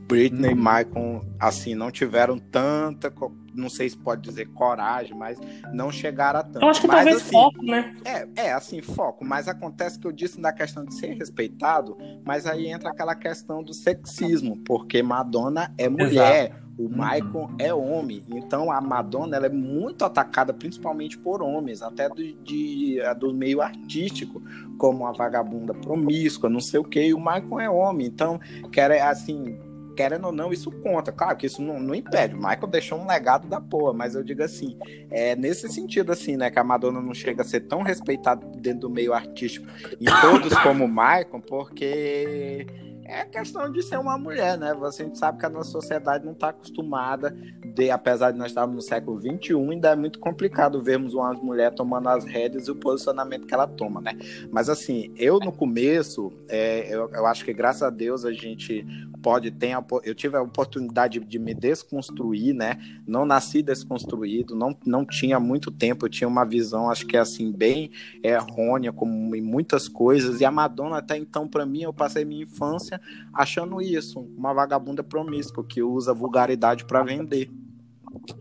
Britney e Michael, assim, não tiveram tanta, não sei se pode dizer coragem, mas não chegaram a tanto. Eu acho que mas, talvez assim, foco, né? É, é, assim, foco, mas acontece que eu disse da questão de ser respeitado, mas aí entra aquela questão do sexismo, porque Madonna é mulher, Exato. o Michael é homem, então a Madonna ela é muito atacada, principalmente por homens, até do, de, do meio artístico, como a vagabunda promíscua, não sei o que, e o Michael é homem, então, quer assim querendo ou não, isso conta. Claro que isso não, não impede. O Michael deixou um legado da porra, mas eu digo assim, é nesse sentido, assim, né, que a Madonna não chega a ser tão respeitada dentro do meio artístico em todos como o Michael, porque é questão de ser uma mulher, né? Você sabe que a nossa sociedade não está acostumada, de, apesar de nós estarmos no século XXI, ainda é muito complicado vermos uma mulher tomando as rédeas e o posicionamento que ela toma, né? Mas assim, eu no começo, é, eu, eu acho que graças a Deus a gente pode ter, eu tive a oportunidade de me desconstruir, né? Não nasci desconstruído, não, não tinha muito tempo, eu tinha uma visão, acho que é assim, bem errônea, como em muitas coisas, e a Madonna até então, para mim, eu passei minha infância achando isso, uma vagabunda promíscua que usa vulgaridade para vender.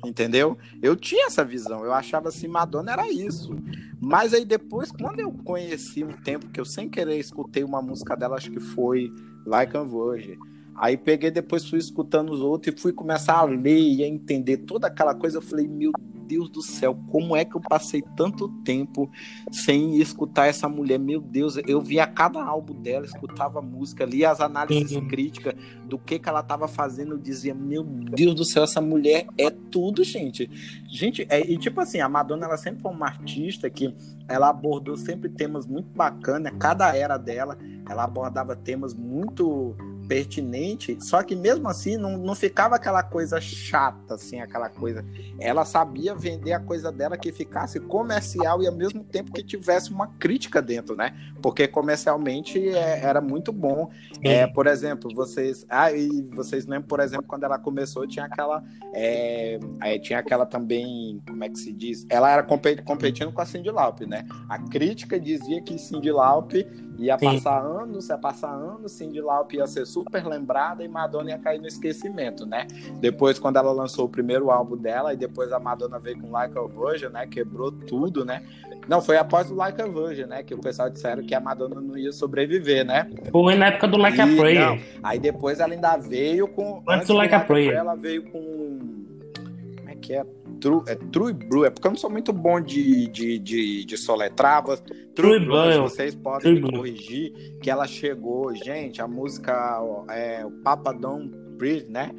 Entendeu? Eu tinha essa visão, eu achava assim, Madonna era isso. Mas aí depois, quando eu conheci um tempo que eu sem querer escutei uma música dela, acho que foi Like a Virgin. Aí peguei depois fui escutando os outros e fui começar a ler e a entender toda aquela coisa. Eu falei, meu Deus do céu, como é que eu passei tanto tempo sem escutar essa mulher? Meu Deus, eu via cada álbum dela, escutava a música, lia as análises uhum. críticas do que, que ela estava fazendo. Eu dizia, meu Deus do céu, essa mulher é tudo, gente. Gente, é, e tipo assim, a Madonna, ela sempre foi uma artista que ela abordou sempre temas muito bacanas, cada era dela, ela abordava temas muito pertinente, só que mesmo assim não, não ficava aquela coisa chata, assim, aquela coisa. Ela sabia vender a coisa dela que ficasse comercial e ao mesmo tempo que tivesse uma crítica dentro, né? Porque comercialmente é, era muito bom. É, por exemplo, vocês. Ah, e vocês lembram, por exemplo, quando ela começou, tinha aquela. É, tinha aquela também. Como é que se diz? Ela era competindo com a Cindy Lauper, né? A crítica dizia que Cindy Lauper ia Sim. passar anos, ia passar anos, Cindy Lauper ia ser super lembrada e Madonna ia cair no esquecimento, né? Depois, quando ela lançou o primeiro álbum dela, e depois a Madonna veio com Like a Virgin, né? Quebrou tudo, né? Não, foi após o Like a Virgin, né? Que o pessoal disseram que a Madonna não ia sobreviver, né? Foi na época do Like e, a Prayer. Não, aí depois ela ainda veio com... Antes, antes do Like a Prayer. Ela veio com... Que é? True, é True Blue, é porque eu não sou muito bom de, de, de, de soletrar. True, True Blue, vocês podem me corrigir, que ela chegou, gente, a música é, o Papa Don't Breathe, né?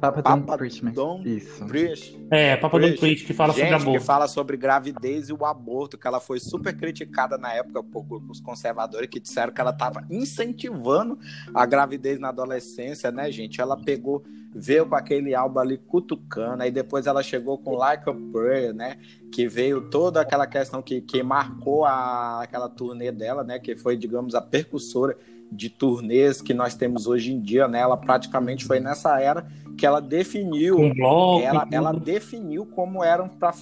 Papa, Papa Preach, Don't Isso. Preach. É, Papa Preach. Don't Preach, que fala Gente, sobre aborto. que fala sobre gravidez e o aborto, que ela foi super criticada na época por grupos conservadores que disseram que ela estava incentivando a gravidez na adolescência, né, gente? Ela pegou, veio com aquele álbum ali cutucando, aí depois ela chegou com Like a Prayer, né? Que veio toda aquela questão que, que marcou a, aquela turnê dela, né? Que foi, digamos, a percussora de turnês que nós temos hoje em dia, né? Ela praticamente foi nessa era que ela definiu, bloco, ela, ela definiu como eram para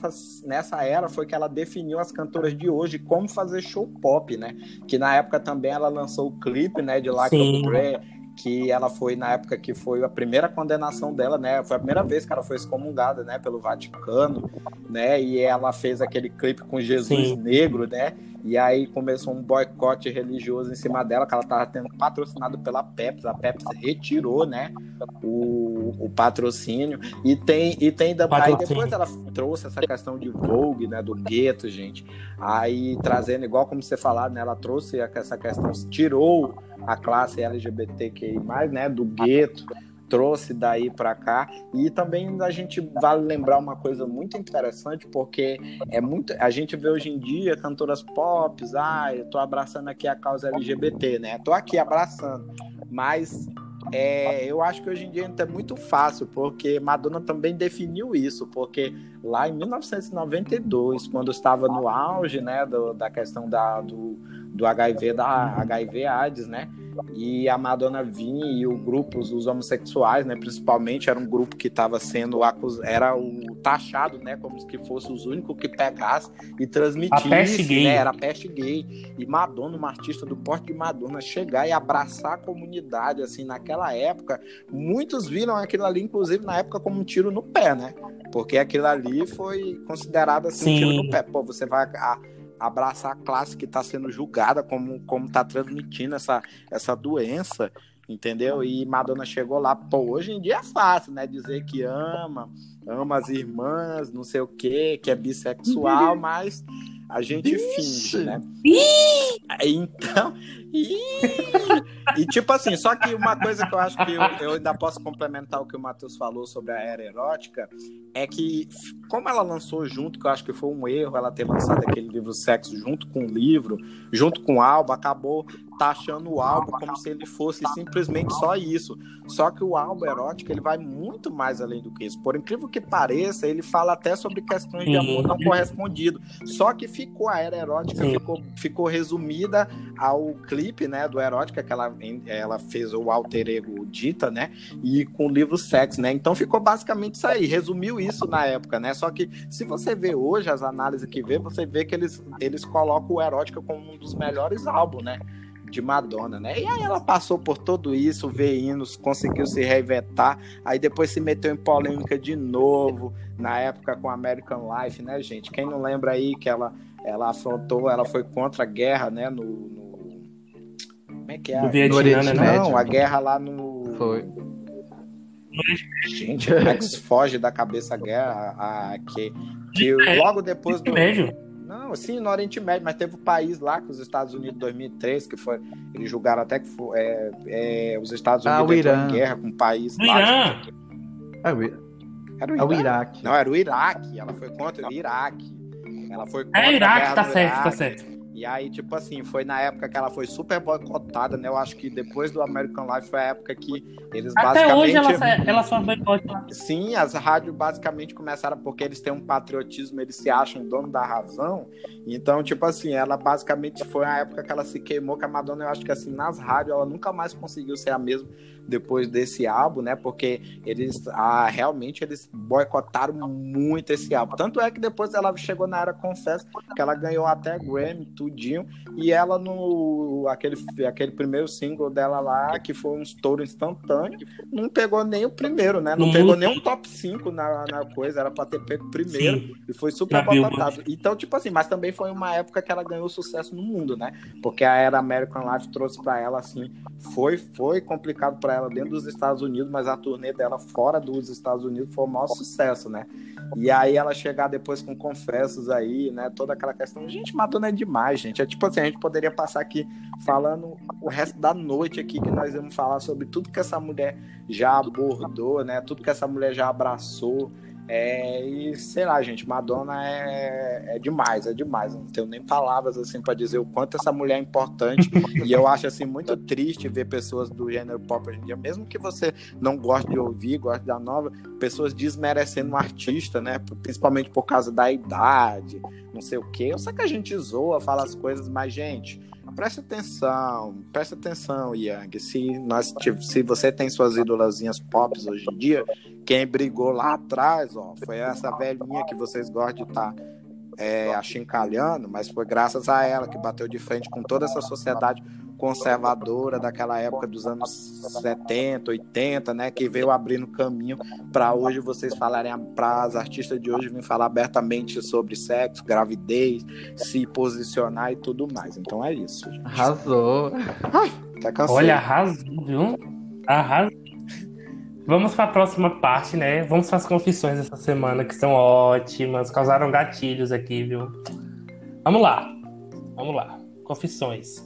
nessa era foi que ela definiu as cantoras de hoje como fazer show pop, né? Que na época também ela lançou o clipe, né, de Like Sim. a Prayer, que ela foi na época que foi a primeira condenação dela, né? Foi a primeira vez que ela foi excomungada, né, pelo Vaticano, né? E ela fez aquele clipe com Jesus Sim. negro, né? E aí começou um boicote religioso em cima dela, que ela estava tendo patrocinado pela Pepsi. A Pepsi retirou, né, o, o patrocínio. E tem, e tem aí depois ela trouxe essa questão de Vogue, né, do gueto, gente. Aí trazendo, igual como você falou, né, ela trouxe essa questão, tirou a classe LGBTQI+, né, do gueto trouxe daí para cá e também a gente vale lembrar uma coisa muito interessante porque é muito a gente vê hoje em dia cantoras pop, ah, eu tô abraçando aqui a causa LGBT, né? Tô aqui abraçando, mas é, eu acho que hoje em dia é muito fácil, porque Madonna também definiu isso, porque lá em 1992, quando estava no auge, né, do, da questão da, do, do HIV da HIV AIDS, né? E a Madonna vinha e o grupo, os homossexuais, né, principalmente, era um grupo que estava sendo acusado, era o taxado, né, como se fosse os únicos que pegasse e transmitisse, A peste gay. né, era a peste gay. E Madonna, uma artista do porte de Madonna, chegar e abraçar a comunidade, assim, naquela época, muitos viram aquilo ali, inclusive na época, como um tiro no pé, né? Porque aquilo ali foi considerado assim, um tiro Sim. no pé. Pô, você vai a- abraçar a classe que está sendo julgada como como está transmitindo essa, essa doença, entendeu? E Madonna chegou lá, pô, hoje em dia é fácil, né? Dizer que ama, ama as irmãs, não sei o quê, que é bissexual, [laughs] mas a gente Vixe. finge, né? Então, e tipo assim, só que uma coisa que eu acho que eu, eu ainda posso complementar o que o Matheus falou sobre a era erótica é que, como ela lançou junto, que eu acho que foi um erro ela ter lançado aquele livro Sexo junto com o livro, junto com o álbum, acabou taxando o álbum como se ele fosse simplesmente só isso. Só que o álbum erótico ele vai muito mais além do que isso. Por incrível que pareça, ele fala até sobre questões de amor não correspondido. Só que ficou a era erótica, ficou, ficou resumida ao clipe, né, do erótica que ela, ela fez o alter ego Dita, né, e com o livro Sex, né. Então ficou basicamente isso aí. Resumiu isso na época, né. Só que se você vê hoje as análises que vê, você vê que eles eles colocam o erótica como um dos melhores álbuns, né de Madonna, né? E aí ela passou por tudo isso, veio hinos, conseguiu se reinventar, aí depois se meteu em polêmica de novo, na época com American Life, né, gente? Quem não lembra aí que ela, ela afrontou, ela foi contra a guerra, né, no... no- Como é que é? No Vietnã, Oriente né? Não, a guerra lá no... Foi. Gente, como é que se foge da cabeça a guerra? A, a- que, que logo depois do... Não, sim, no Oriente Médio, mas teve um país lá, que os Estados Unidos em 2003, que foi. Eles julgaram até que foi, é, é, os Estados Ah, Unidos o entrou Irã. em guerra com um país lá. Irã. É o, I- Era o é o Irã? Iraque. Não, era o Iraque. Ela foi contra o Iraque. Ela foi contra É a Iraque, tá certo, tá Iraque. certo. E aí, tipo assim, foi na época que ela foi super boicotada, né? Eu acho que depois do American Life foi a época que eles Até basicamente. hoje ela, ela só boicote lá. Sim, as rádios basicamente começaram porque eles têm um patriotismo, eles se acham dono da razão. Então, tipo assim, ela basicamente foi a época que ela se queimou, que a Madonna, eu acho que assim, nas rádios, ela nunca mais conseguiu ser a mesma depois desse álbum, né? Porque eles ah, realmente eles boicotaram muito esse álbum. Tanto é que depois ela chegou na era Confesso, que ela ganhou até Grammy, tudinho, e ela no aquele, aquele primeiro single dela lá, que foi um estouro instantâneo, não pegou nem o primeiro, né? Não pegou nem um top 5 na, na coisa, era pra ter pego o primeiro. Sim. E foi super boicotado. Então, tipo assim, mas também foi uma época que ela ganhou sucesso no mundo, né? Porque a era American Life trouxe pra ela, assim, foi, foi complicado pra dentro dos Estados Unidos, mas a turnê dela fora dos Estados Unidos foi o maior sucesso, né? E aí ela chegar depois com confessos aí, né? Toda aquela questão. Gente, Madonna é demais, gente. É tipo assim, a gente poderia passar aqui falando o resto da noite aqui, que nós vamos falar sobre tudo que essa mulher já abordou, né? Tudo que essa mulher já abraçou. É, e sei lá, gente, Madonna é, é demais, é demais. Não tenho nem palavras assim para dizer o quanto essa mulher é importante. [laughs] e eu acho assim muito triste ver pessoas do gênero pop hoje em dia, mesmo que você não goste de ouvir, goste da nova, pessoas desmerecendo um artista, né? Principalmente por causa da idade, não sei o quê. Eu sei que a gente zoa, fala as coisas, mas, gente, preste atenção, preste atenção, Yang. Se, nós, se você tem suas idolazinhas pop hoje em dia, quem brigou lá atrás, ó, foi essa velhinha que vocês gostam de estar é, achincalhando, mas foi graças a ela que bateu de frente com toda essa sociedade conservadora daquela época dos anos 70, 80, né, que veio abrindo caminho para hoje vocês falarem para as artistas de hoje virem falar abertamente sobre sexo, gravidez, se posicionar e tudo mais. Então é isso. gente. Arrasou. Até cansei. Olha, arrasou, viu? Arrasou. Vamos para a próxima parte, né? Vamos para as confissões dessa semana, que são ótimas, causaram gatilhos aqui, viu? Vamos lá. Vamos lá. Confissões.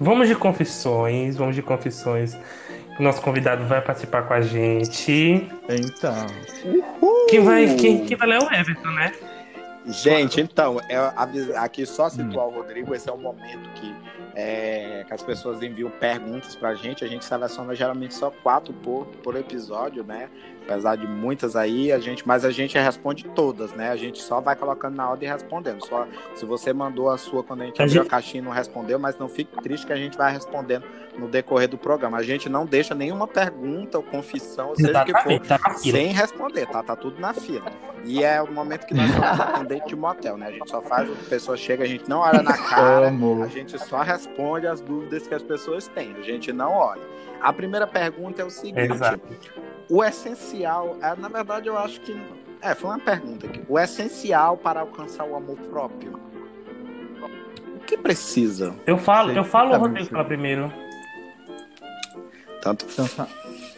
Vamos de confissões, vamos de confissões. O nosso convidado vai participar com a gente. Então. Quem vai, quem, quem vai ler é o Everton, né? Gente, então, é, aqui só situar o Rodrigo, esse é um momento que é, que as pessoas enviam perguntas pra gente, a gente seleciona geralmente só quatro por, por episódio, né? Apesar de muitas aí, a gente, mas a gente responde todas, né? A gente só vai colocando na ordem e respondendo. Só se você mandou a sua quando a gente a abriu gente... a caixinha e não respondeu, mas não fique triste que a gente vai respondendo no decorrer do programa. A gente não deixa nenhuma pergunta ou confissão, seja o que for, tá sem responder, tá? Tá tudo na fila. E é o momento que nós somos atendentes de motel, né? A gente só faz, a pessoa chega, a gente não olha na [laughs] cara, a gente só responde as dúvidas que as pessoas têm. A gente não olha. A primeira pergunta é o seguinte: Exato o essencial, é, na verdade, eu acho que. É, foi uma pergunta aqui. O essencial para alcançar o amor próprio. O que precisa? Eu falo, eu falo, o Rodrigo fala primeiro. Tanto então,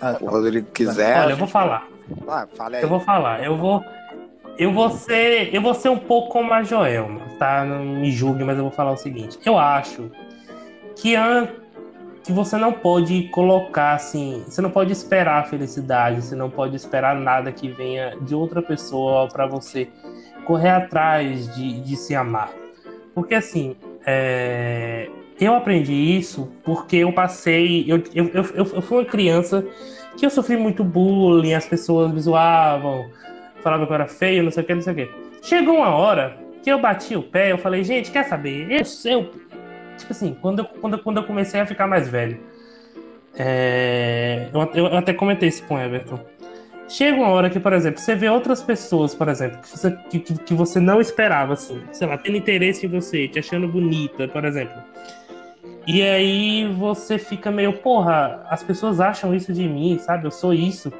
ah, o Rodrigo quiser. Olha, eu vou falar. Ah, fale aí. Eu vou falar. Eu vou. Eu vou ser, eu vou ser um pouco como a Joelma, tá? Não me julgue, mas eu vou falar o seguinte. Eu acho que antes que você não pode colocar assim, você não pode esperar a felicidade, você não pode esperar nada que venha de outra pessoa para você correr atrás de, de se amar. Porque assim, é... eu aprendi isso porque eu passei, eu, eu, eu, eu fui uma criança que eu sofri muito bullying, as pessoas me zoavam, falavam que eu era feio, não sei o que, não sei o que. Chegou uma hora que eu bati o pé, eu falei, gente, quer saber? Eu, eu, tipo assim, quando eu, quando, quando eu comecei a ficar mais velho, é, eu, eu, até comentei isso com o Everton. Chega uma hora que, por exemplo, você vê outras pessoas, por exemplo, que você, que, que você não esperava, assim, sei lá, tendo interesse em você, te achando bonita, por exemplo. E aí você fica meio, porra, as pessoas acham isso de mim, sabe? Eu sou isso.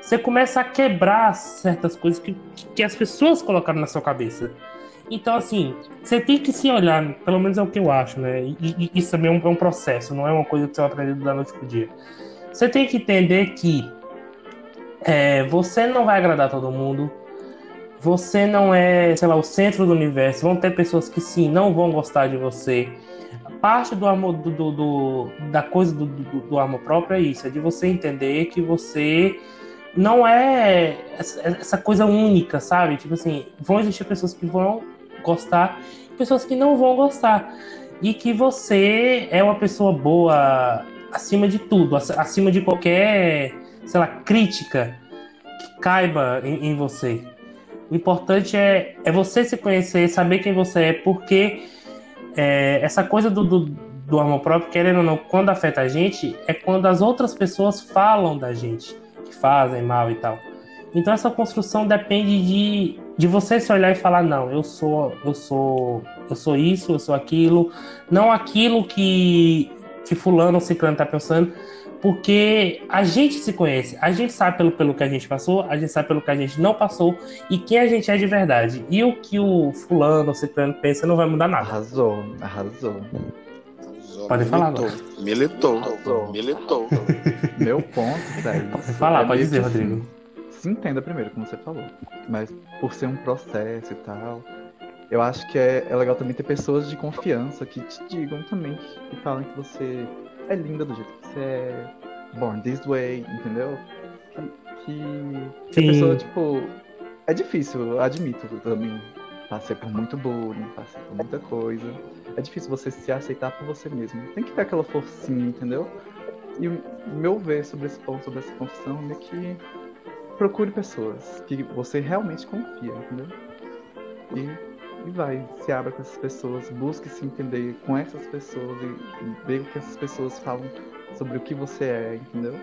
Você começa a quebrar certas coisas que, que as pessoas colocaram na sua cabeça. Então, assim, você tem que se olhar, pelo menos é o que eu acho, né? E, e isso também é um, é um, processo, não é uma coisa que você vai aprender da noite pro dia. Você tem que entender que é, você não vai agradar todo mundo, você não é, sei lá, o centro do universo. Vão ter pessoas que sim, não vão gostar de você. Parte do amor, do, do, do da coisa do, do, do amor próprio é isso, é de você entender que você não é essa coisa única, sabe? Tipo assim, vão existir pessoas que vão gostar pessoas que não vão gostar. E que você é uma pessoa boa acima de tudo, acima de qualquer, sei lá, crítica que caiba em, em você. O importante é, é você se conhecer, saber quem você é, porque é, essa coisa do, do, do amor próprio, querendo ou não, quando afeta a gente, é quando as outras pessoas falam da gente fazem mal e tal. Então essa construção depende de, de você se olhar e falar não, eu sou eu sou eu sou isso, eu sou aquilo, não aquilo que que fulano ou ciclano tá pensando, porque a gente se conhece, a gente sabe pelo, pelo que a gente passou, a gente sabe pelo que a gente não passou e quem a gente é de verdade. E o que o fulano ou ciclano pensa não vai mudar nada. Arrasou, arrasou. Pode falar agora. Militou, militou. militou. Meu ponto, Thaís. Pode falar, é pode dizer, Rodrigo. Se entenda primeiro, como você falou. Mas por ser um processo e tal, eu acho que é, é legal também ter pessoas de confiança que te digam também, que falem que você é linda do jeito que você é, born this way, entendeu? Que, que, a pessoa, tipo. É difícil, admito também. Passei por muito bullying, passei por muita coisa é difícil você se aceitar por você mesmo. Tem que ter aquela forcinha, entendeu? E o meu ver sobre esse ponto, sobre essa confissão, é que procure pessoas que você realmente confia, entendeu? E, e vai, se abra com essas pessoas, busque se entender com essas pessoas e ver o que essas pessoas falam sobre o que você é, entendeu?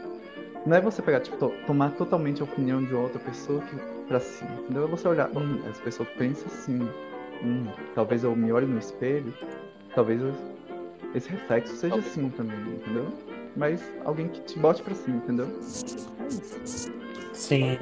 Não é você pegar, tipo, to tomar totalmente a opinião de outra pessoa que, pra si, entendeu? É você olhar, hum, essa pessoa pensa assim, hum, talvez eu me olhe no espelho, talvez esse reflexo seja assim também, entendeu? Mas alguém que te bote pra cima, entendeu? Sim.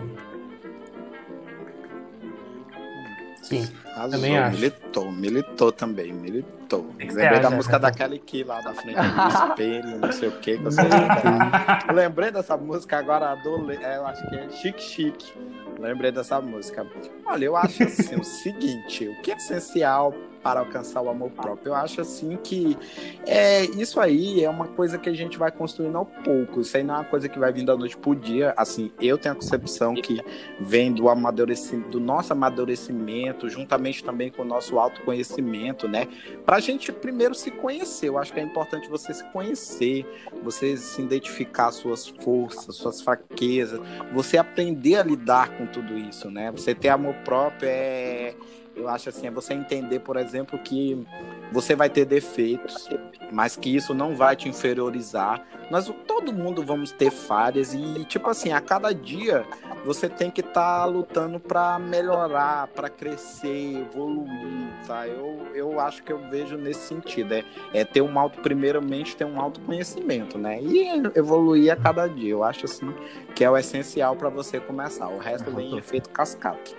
Sim. Azul, também acho. Militou, militou também, militou. Lembrei da música né? daquela aqui lá da frente do espelho, não sei o que. [laughs] lembrei dessa música agora do. É, eu acho que é Chique Chique. Lembrei dessa música. Olha, eu acho assim o seguinte: o que é essencial para alcançar o amor próprio. Eu acho assim que é, isso aí é uma coisa que a gente vai construindo ao pouco. Isso aí não é uma coisa que vai vindo da noite pro dia. Assim, eu tenho a concepção que vem do amadurecimento, do nosso amadurecimento, juntamente também com o nosso autoconhecimento, né? Pra gente primeiro se conhecer. Eu acho que é importante você se conhecer, você se identificar suas forças, suas fraquezas, você aprender a lidar com tudo isso, né? Você ter amor próprio é eu acho assim, é você entender, por exemplo, que você vai ter defeitos, mas que isso não vai te inferiorizar. Nós todo mundo vamos ter falhas e tipo assim, a cada dia você tem que estar tá lutando para melhorar, para crescer, evoluir, tá? Eu, eu acho que eu vejo nesse sentido, é, é ter um auto primeiramente ter um autoconhecimento, né? E evoluir a cada dia. Eu acho assim que é o essencial para você começar. O resto vem em efeito cascata.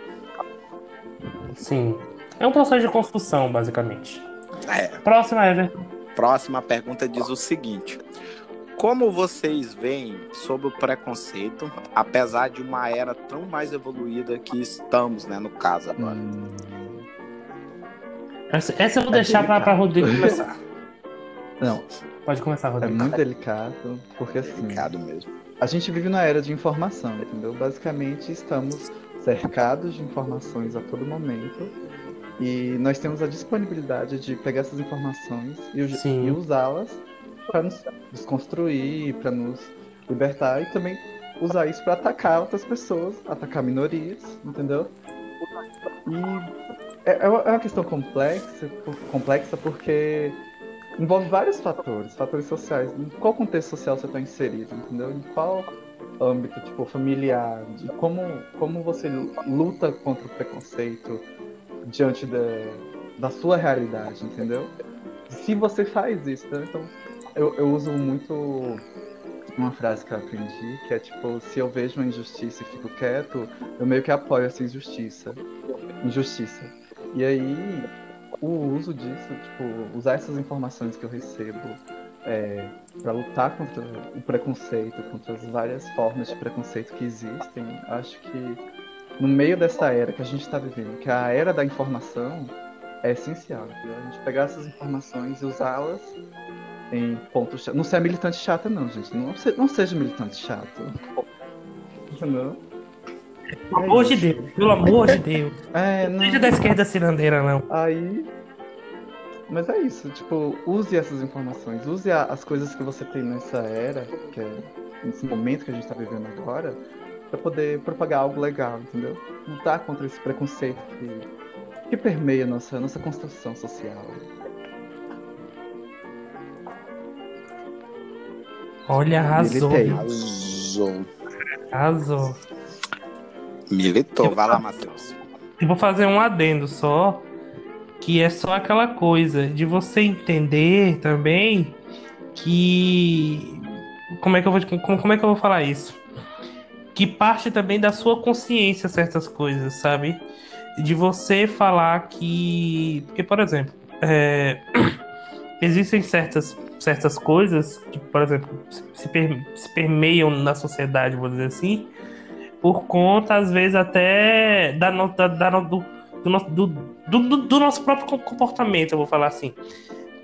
Sim. É um processo de construção, basicamente. É. Próxima, Everton. Próxima pergunta diz o seguinte: Como vocês veem sobre o preconceito, apesar de uma era tão mais evoluída que estamos, né, no caso agora? Hum... Essa, essa eu vou é deixar para Rodrigo começar. Não. Pode começar, Rodrigo. É muito delicado, porque assim. Delicado mesmo. A gente vive na era de informação, entendeu? Basicamente, estamos cercados de informações a todo momento e nós temos a disponibilidade de pegar essas informações e, e usá-las para nos desconstruir, para nos libertar e também usar isso para atacar outras pessoas, atacar minorias, entendeu? E é, é, é uma questão complexa, complexa porque envolve vários fatores, fatores sociais. Em qual contexto social você está inserido, entendeu? Em qual âmbito tipo familiar, de como como você luta contra o preconceito diante da, da sua realidade, entendeu? Se você faz isso, né? então eu, eu uso muito uma frase que eu aprendi, que é tipo, se eu vejo uma injustiça e fico quieto, eu meio que apoio essa injustiça. Injustiça. E aí, o uso disso, tipo, usar essas informações que eu recebo é, para lutar contra o preconceito, contra as várias formas de preconceito que existem, acho que no meio dessa era que a gente está vivendo, que é a era da informação, é essencial. A gente pegar essas informações e usá-las em pontos. Não ser militante chata, não, gente. Não, se, não seja militante chato. Entendeu? Pelo amor de Deus, pelo amor de Deus. É, não... Seja da esquerda cirandeira, não. Aí mas é isso, tipo, use essas informações, use a, as coisas que você tem nessa era, que é nesse momento que a gente tá vivendo agora, para poder propagar algo legal, entendeu? Lutar contra esse preconceito que, que permeia nossa, nossa construção social. Olha, arrasou. Arrasou. Arrasou. Militou, vai lá, Matheus. Eu vou fazer um adendo só que é só aquela coisa de você entender também que como é que eu vou como, é que eu vou falar isso? Que parte também da sua consciência certas coisas, sabe? De você falar que porque por exemplo, é... [clears throat] existem certas certas coisas que, por exemplo, se, per... se permeiam na sociedade, vou dizer assim, por conta às vezes até da, da, da do do nosso, do, do, do nosso próprio comportamento, eu vou falar assim.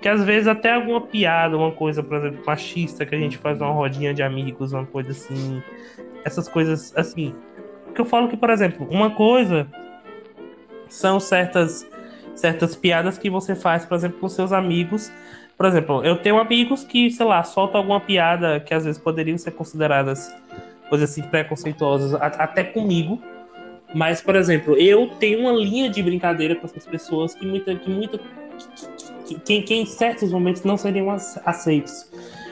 Que às vezes até alguma piada, uma coisa, por exemplo, machista, que a gente faz uma rodinha de amigos, uma coisa assim. Essas coisas assim. Que eu falo que, por exemplo, uma coisa são certas certas piadas que você faz, por exemplo, com seus amigos. Por exemplo, eu tenho amigos que, sei lá, soltam alguma piada que às vezes poderiam ser consideradas coisas assim preconceituosas até comigo mas, por exemplo, eu tenho uma linha de brincadeira com essas pessoas que muita. que, muita que, que, que em certos momentos não seriam aceitos.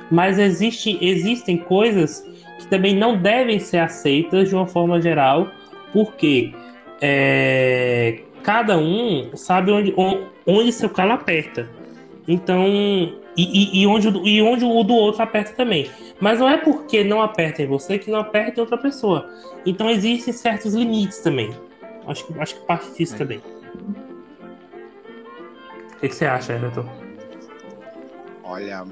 Mas existe, existem coisas que também não devem ser aceitas de uma forma geral, porque é, cada um sabe onde, onde seu calo aperta. Então, e, e, e, onde, e onde o do outro aperta também. Mas não é porque não aperta em você que não aperta em outra pessoa. Então existem certos limites também. Acho que, acho que parte disso é. também. O que, que, você acha, Everton? Olha,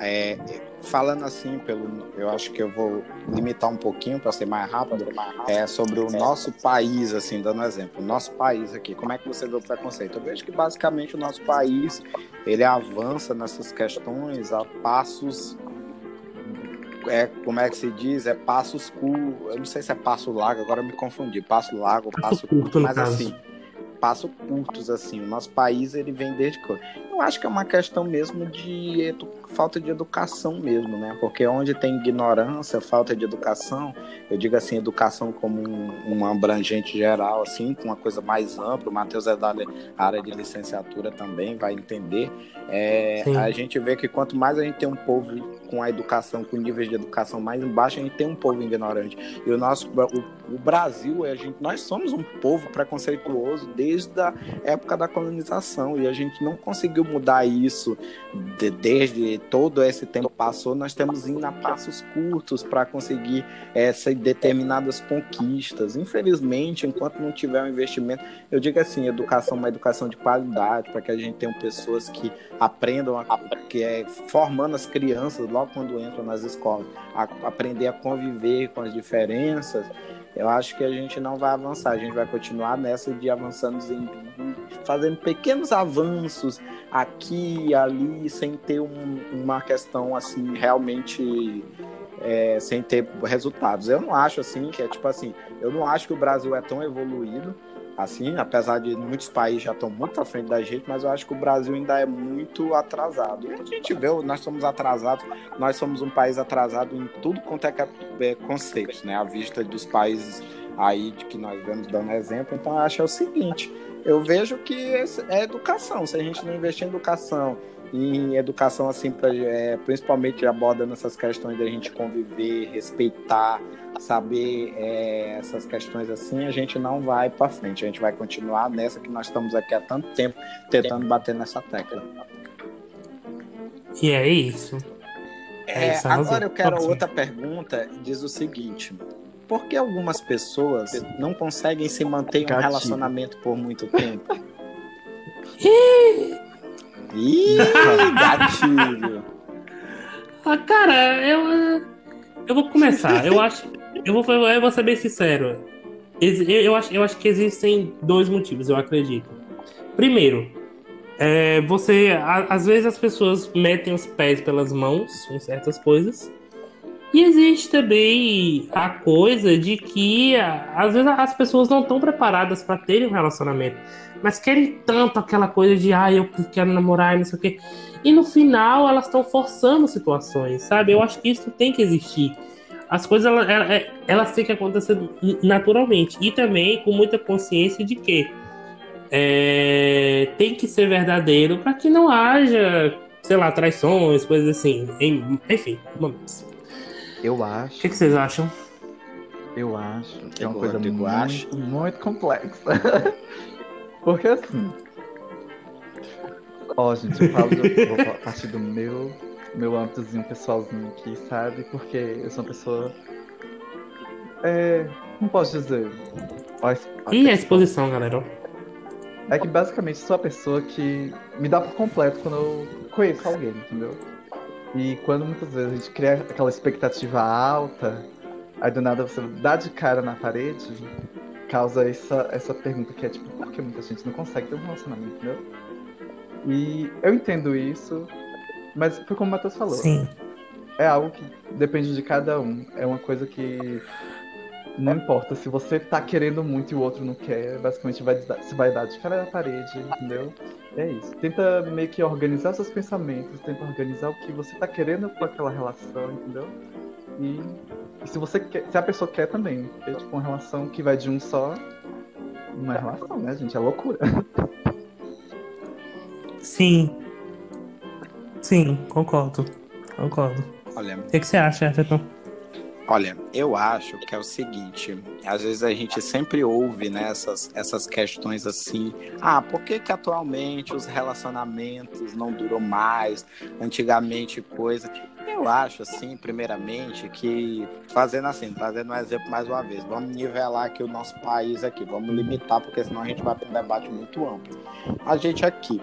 é, falando assim, pelo, eu acho que eu vou limitar um pouquinho para ser mais rápido, é sobre o nosso país, assim, dando exemplo. O nosso país aqui, como é que você vê o preconceito? Eu vejo que basicamente o nosso país ele avança nessas questões a passos é, como é que se diz? É passos curtos. Eu não sei se é passo largo, agora eu me confundi. Passo largo, passo curto, mas caso. assim, passo curtos, assim. O nosso país, ele vem desde. Eu acho que é uma questão mesmo de. Falta de educação mesmo, né? Porque onde tem ignorância, falta de educação, eu digo assim, educação como um, um abrangente geral, assim, com uma coisa mais ampla. O Matheus é da área de licenciatura também, vai entender. É, a gente vê que quanto mais a gente tem um povo com a educação, com níveis de educação mais embaixo, a gente tem um povo ignorante. E o nosso, o, o Brasil, a gente, nós somos um povo preconceituoso desde a época da colonização e a gente não conseguiu mudar isso de, desde todo esse tempo passou. Nós temos indo a passos curtos para conseguir essas determinadas conquistas. Infelizmente, enquanto não tiver um investimento, eu digo assim, educação, uma educação de qualidade, para que a gente tenha pessoas que aprendam, a, que é formando as crianças logo quando entram nas escolas, a aprender a conviver com as diferenças, eu acho que a gente não vai avançar, a gente vai continuar nessa de avançando fazendo pequenos avanços aqui e ali, sem ter um, uma questão assim realmente é, sem ter resultados. Eu não acho assim que é tipo assim, eu não acho que o Brasil é tão evoluído assim, apesar de muitos países já estão muito à frente da gente, mas eu acho que o Brasil ainda é muito atrasado. E a gente vê, nós somos atrasados, nós somos um país atrasado em tudo quanto é, é conceito, né? À vista dos países aí de que nós vemos dando exemplo. Então, eu acho é o seguinte, eu vejo que é educação. Se a gente não investir em educação, em educação assim, pra, é, principalmente abordando essas questões da gente conviver, respeitar, saber é, essas questões assim, a gente não vai para frente. A gente vai continuar nessa que nós estamos aqui há tanto tempo tentando bater nessa tecla. E é isso. É, é agora eu quero outra pergunta. Diz o seguinte: por que algumas pessoas não conseguem se manter em um relacionamento por muito tempo? [laughs] Ih, [laughs] gatilho! ah, cara, eu, eu vou começar. Eu [laughs] acho, eu vou, eu vou ser bem sincero. Eu, eu, acho, eu acho que existem dois motivos, eu acredito. Primeiro, é, você. A, às vezes as pessoas metem os pés pelas mãos em certas coisas. E existe também a coisa de que às vezes as pessoas não estão preparadas para terem um relacionamento, mas querem tanto aquela coisa de ah, eu quero namorar e não sei o quê. E no final elas estão forçando situações, sabe? Eu acho que isso tem que existir as coisas elas, elas, elas têm que acontecer naturalmente e também com muita consciência de que é, tem que ser verdadeiro para que não haja, sei lá, traições, coisas assim. Enfim, vamos. Eu acho. O que, que, vocês acham? Eu acho que é uma coisa muito, muito complexa. [laughs] Porque assim. Ó, gente, eu falo, vou partir do meu meu âmbitozinho pessoalzinho aqui, sabe? Porque eu sou uma pessoa. É. Não posso dizer. E a exposição, galera? É que basicamente sou a pessoa que me dá por completo quando eu conheço alguém, entendeu? E quando muitas vezes a gente cria aquela expectativa alta, aí do nada você dá de cara na parede, causa essa, essa pergunta que é tipo, por que muita gente não consegue ter um relacionamento, entendeu? E eu entendo isso, mas foi como o Matheus falou. Sim. É algo que depende de cada um. É uma coisa que não importa se você tá querendo muito e o outro não quer, basicamente vai, se vai dar de cara na parede, entendeu? É isso. Tenta meio que organizar seus pensamentos, tenta organizar o que você tá querendo com aquela relação, entendeu? E, e se você quer, se a pessoa quer também, é tipo uma relação que vai de um só, não é relação, né, gente? É loucura. Sim. Sim, concordo. Concordo. Olha, o que, que você acha, Everton? Olha, eu acho que é o seguinte, às vezes a gente sempre ouve né, essas, essas questões assim, ah, por que que atualmente os relacionamentos não duram mais, antigamente coisa... Eu acho, assim, primeiramente, que fazendo assim, trazendo um exemplo mais uma vez, vamos nivelar aqui o nosso país aqui, vamos limitar, porque senão a gente vai para um debate muito amplo. A gente aqui,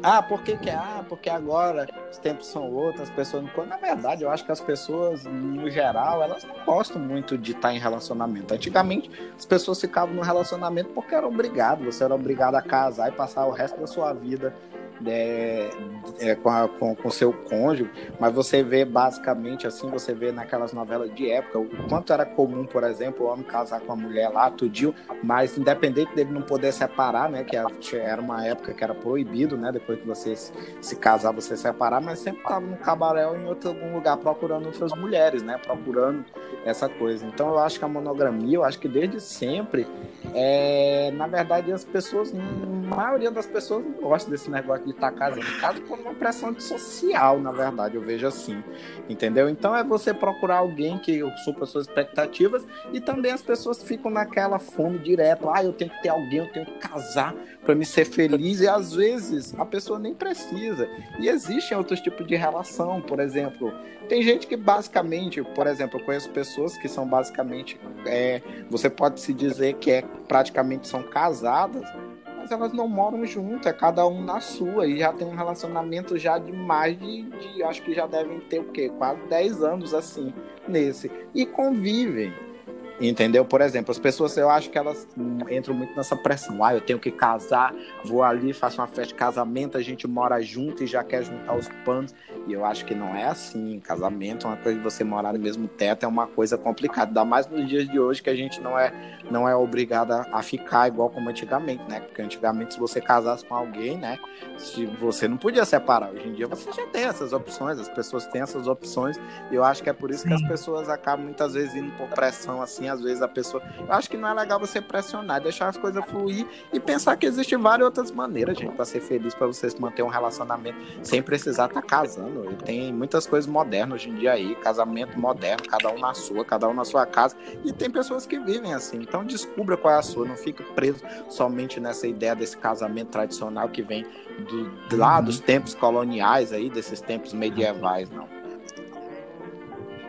Ah, por que, que? Ah, porque agora os tempos são outros, as pessoas não. Na verdade, eu acho que as pessoas, no geral, elas não gostam muito de estar em relacionamento. Antigamente, as pessoas ficavam no relacionamento porque eram obrigadas, você era obrigado a casar e passar o resto da sua vida é, é, com, a, com, com seu cônjuge, mas você vê basicamente assim, você vê naquelas novelas de época, o quanto era comum, por exemplo, o homem casar com a mulher lá, tudinho, mas independente dele não poder separar, né, que era uma época que era proibido, né, depois que você se, se casar, você separar, mas sempre estava no cabaré ou em outro algum lugar procurando outras mulheres, né, procurando essa coisa. Então eu acho que a monogramia, eu acho que desde sempre, é, na verdade as pessoas, a maioria das pessoas não gosta desse negócio estar tá casando. Casa por uma pressão social, na verdade, eu vejo assim. Entendeu? Então é você procurar alguém que supra suas expectativas e também as pessoas ficam naquela fome direto. Ah, eu tenho que ter alguém, eu tenho que casar para me ser feliz. E às vezes a pessoa nem precisa. E existem outros tipos de relação, por exemplo. Tem gente que basicamente, por exemplo, eu conheço pessoas que são basicamente, é, você pode se dizer que é praticamente são casadas, mas elas não moram junto, é cada um na sua, e já tem um relacionamento já de mais de, de acho que já devem ter o quê? Quase 10 anos assim, nesse. E convivem. Entendeu? Por exemplo, as pessoas, eu acho que elas entram muito nessa pressão. Ah, eu tenho que casar, vou ali, faço uma festa de casamento, a gente mora junto e já quer juntar os panos. E eu acho que não é assim. Casamento é uma coisa de você morar no mesmo teto, é uma coisa complicada. Ainda mais nos dias de hoje que a gente não é, não é obrigada a ficar igual como antigamente, né? Porque antigamente, se você casasse com alguém, né? Você não podia separar. Hoje em dia você já tem essas opções, as pessoas têm essas opções. E eu acho que é por isso Sim. que as pessoas acabam muitas vezes indo por pressão assim às vezes a pessoa. Eu acho que não é legal você pressionar, deixar as coisas fluir e pensar que existem várias outras maneiras, gente, para ser feliz, para vocês manter um relacionamento sem precisar estar tá casando. E tem muitas coisas modernas hoje em dia aí, casamento moderno, cada um na sua, cada um na sua casa. E tem pessoas que vivem assim. Então descubra qual é a sua, não fique preso somente nessa ideia desse casamento tradicional que vem do, lá uhum. dos tempos coloniais aí, desses tempos medievais, não.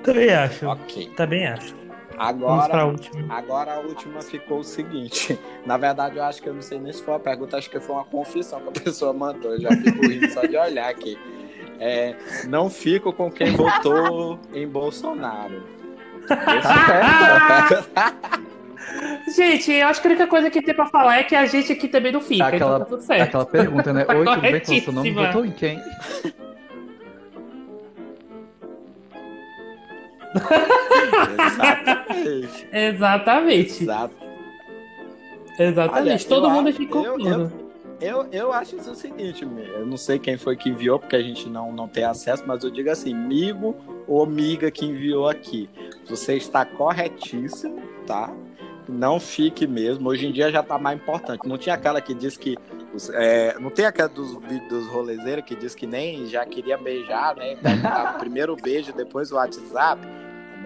Também acho. Ok. Também acho. Agora, a agora a última ficou o seguinte. [laughs] Na verdade, eu acho que eu não sei nem se foi uma pergunta, acho que foi uma confissão que a pessoa mandou. Eu já fico rindo só de olhar aqui. É, não fico com quem votou em Bolsonaro. [laughs] Gente, eu acho que a única coisa que tem pra falar é que a gente aqui também não fica. Aquela, então tá tudo certo. aquela pergunta, né? [laughs] Oi, tudo bem com o seu nome? Votou em quem? Exatamente. [laughs] Exatamente. Exato. Exatamente. Olha, Todo mundo concorda. Eu, eu acho isso o seguinte, eu não sei quem foi que enviou, porque a gente não, não tem acesso, mas eu digo assim, amigo ou amiga que enviou aqui, você está corretíssimo, tá? Não fique mesmo. Hoje em dia já tá mais importante. Não tinha aquela que diz que. É, não tem aquela dos rolezeiros que diz que nem já queria beijar, né? Tá, primeiro beijo, depois o WhatsApp.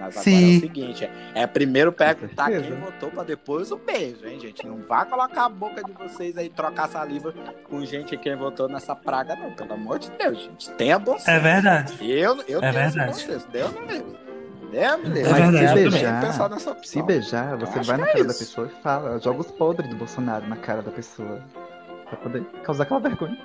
Mas agora Sim. é o seguinte: é, é primeiro perguntar quem votou para depois o beijo, hein, gente? Não vá colocar a boca de vocês aí, trocar saliva com gente quem votou nessa praga, não. Pelo amor de Deus, gente. Tenha bom senso. É verdade. Eu, eu é tenho verdade. bom senso. Deus não mesmo. É, se beijar, se beijar, você vai na cara é da pessoa e fala, joga os podres do Bolsonaro na cara da pessoa. Pra poder causar aquela vergonha.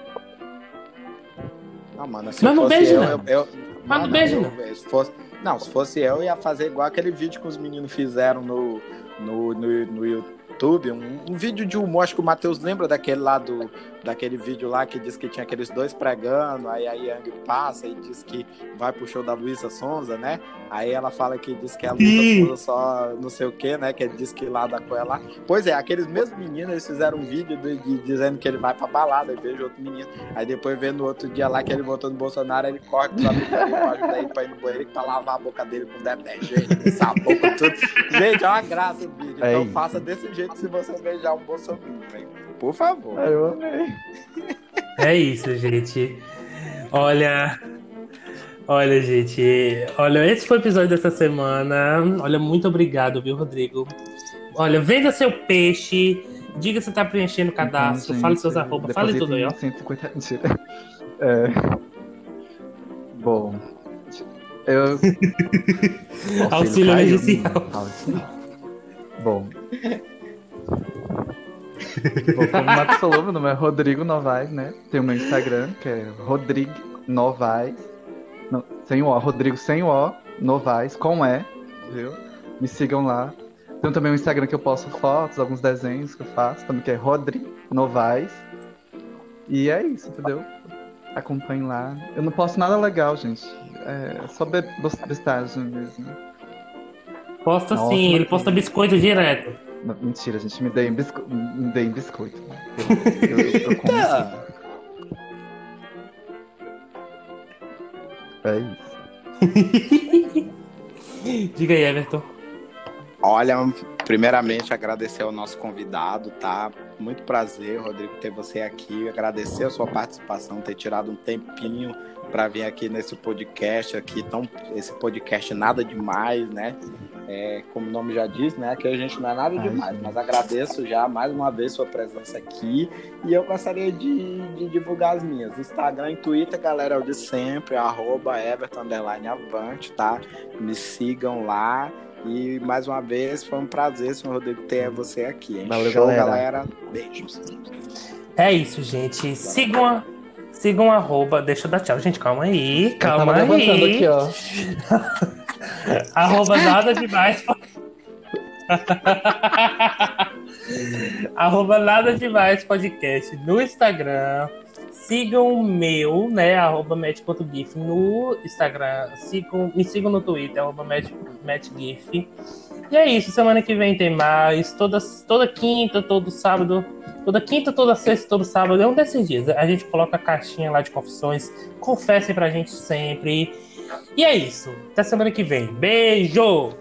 Não, mano, se Mas não beijo, eu, não. Eu, eu, Mas não beijo, não. Se fosse, não, se fosse eu, ia fazer igual aquele vídeo que os meninos fizeram no, no, no, no YouTube. Um, um vídeo de humor, acho que o Matheus lembra daquele lá do, daquele vídeo lá que diz que tinha aqueles dois pregando, aí a Yang passa e diz que vai pro show da Luísa Sonza, né? Aí ela fala que diz que a Luísa Sonza só não sei o que, né? Que diz que lá da coisa lá. Pois é, aqueles mesmos meninos, eles fizeram um vídeo de, de, dizendo que ele vai pra balada e beija outro menino. Aí depois vendo outro dia lá que ele votou no Bolsonaro, ele corre pros amigos dele pra ajudar ele pra ir no banheiro pra lavar a boca dele com detergente, sabão, tudo. Gente, é uma graça o vídeo. Então faça desse jeito se você beijar um Bolsonaro, por favor. Eu amei. É isso, gente. Olha. Olha, gente. Olha, esse foi o episódio dessa semana. Olha, muito obrigado, viu, Rodrigo? Olha, venda seu peixe. Diga se tá preenchendo o cadastro. Então, fale seus arroba. Fale tudo aí, ó. 150... É... Bom. Eu. [laughs] Auxílio emergencial. Bom. O falou, meu nome é Rodrigo Novaes, né? Tem o meu Instagram, que é Rodrigo Novaes. Não, sem o O, Rodrigo sem o O, Novaes, com E, viu? Me sigam lá. Tem também um Instagram que eu posto fotos, alguns desenhos que eu faço, também que é Rodrigo Novaes. E é isso, entendeu? Acompanhe lá. Eu não posto nada legal, gente. É só be bestagem mesmo. Posta Nossa, sim, ele posta biscoito direto. Não, Mentira, gente, me deem bisco... me deem biscoito. Eu, eu, eu como sim. Ah, É isso. [laughs] Diga aí, Everton. Olha, primeiramente agradecer ao nosso convidado, tá? Muito prazer, Rodrigo, ter você aqui. Agradecer a sua participação, ter tirado um tempinho para vir aqui nesse podcast aqui, tão, esse podcast nada demais, né? É, como o nome já diz, né? Que a gente não é nada Ai, demais, gente. mas agradeço já mais uma vez sua presença aqui e eu gostaria de, de divulgar as minhas. Instagram e Twitter, galera, é o de sempre, arroba Everton Avante, tá? Me sigam lá. E mais uma vez foi um prazer, senhor Rodrigo, ter você aqui. Hein? Valeu, Show, galera. galera. Beijos. É isso, gente. Sigam. Sigam arroba. Deixa eu dar tchau, gente. Calma aí. Eu tava Calma aí. aqui, ó. [laughs] Arroba nada demais. [laughs] arroba nada demais podcast no Instagram. Sigam o meu, né? Arroba match.gif no Instagram. Sigam, me sigam no Twitter, arroba match- matchgif. E é isso, semana que vem tem mais. Toda, toda quinta, todo sábado. Toda quinta, toda sexta, todo sábado. É um desses dias. A gente coloca a caixinha lá de confissões. Confessem pra gente sempre. E é isso. Até semana que vem. Beijo!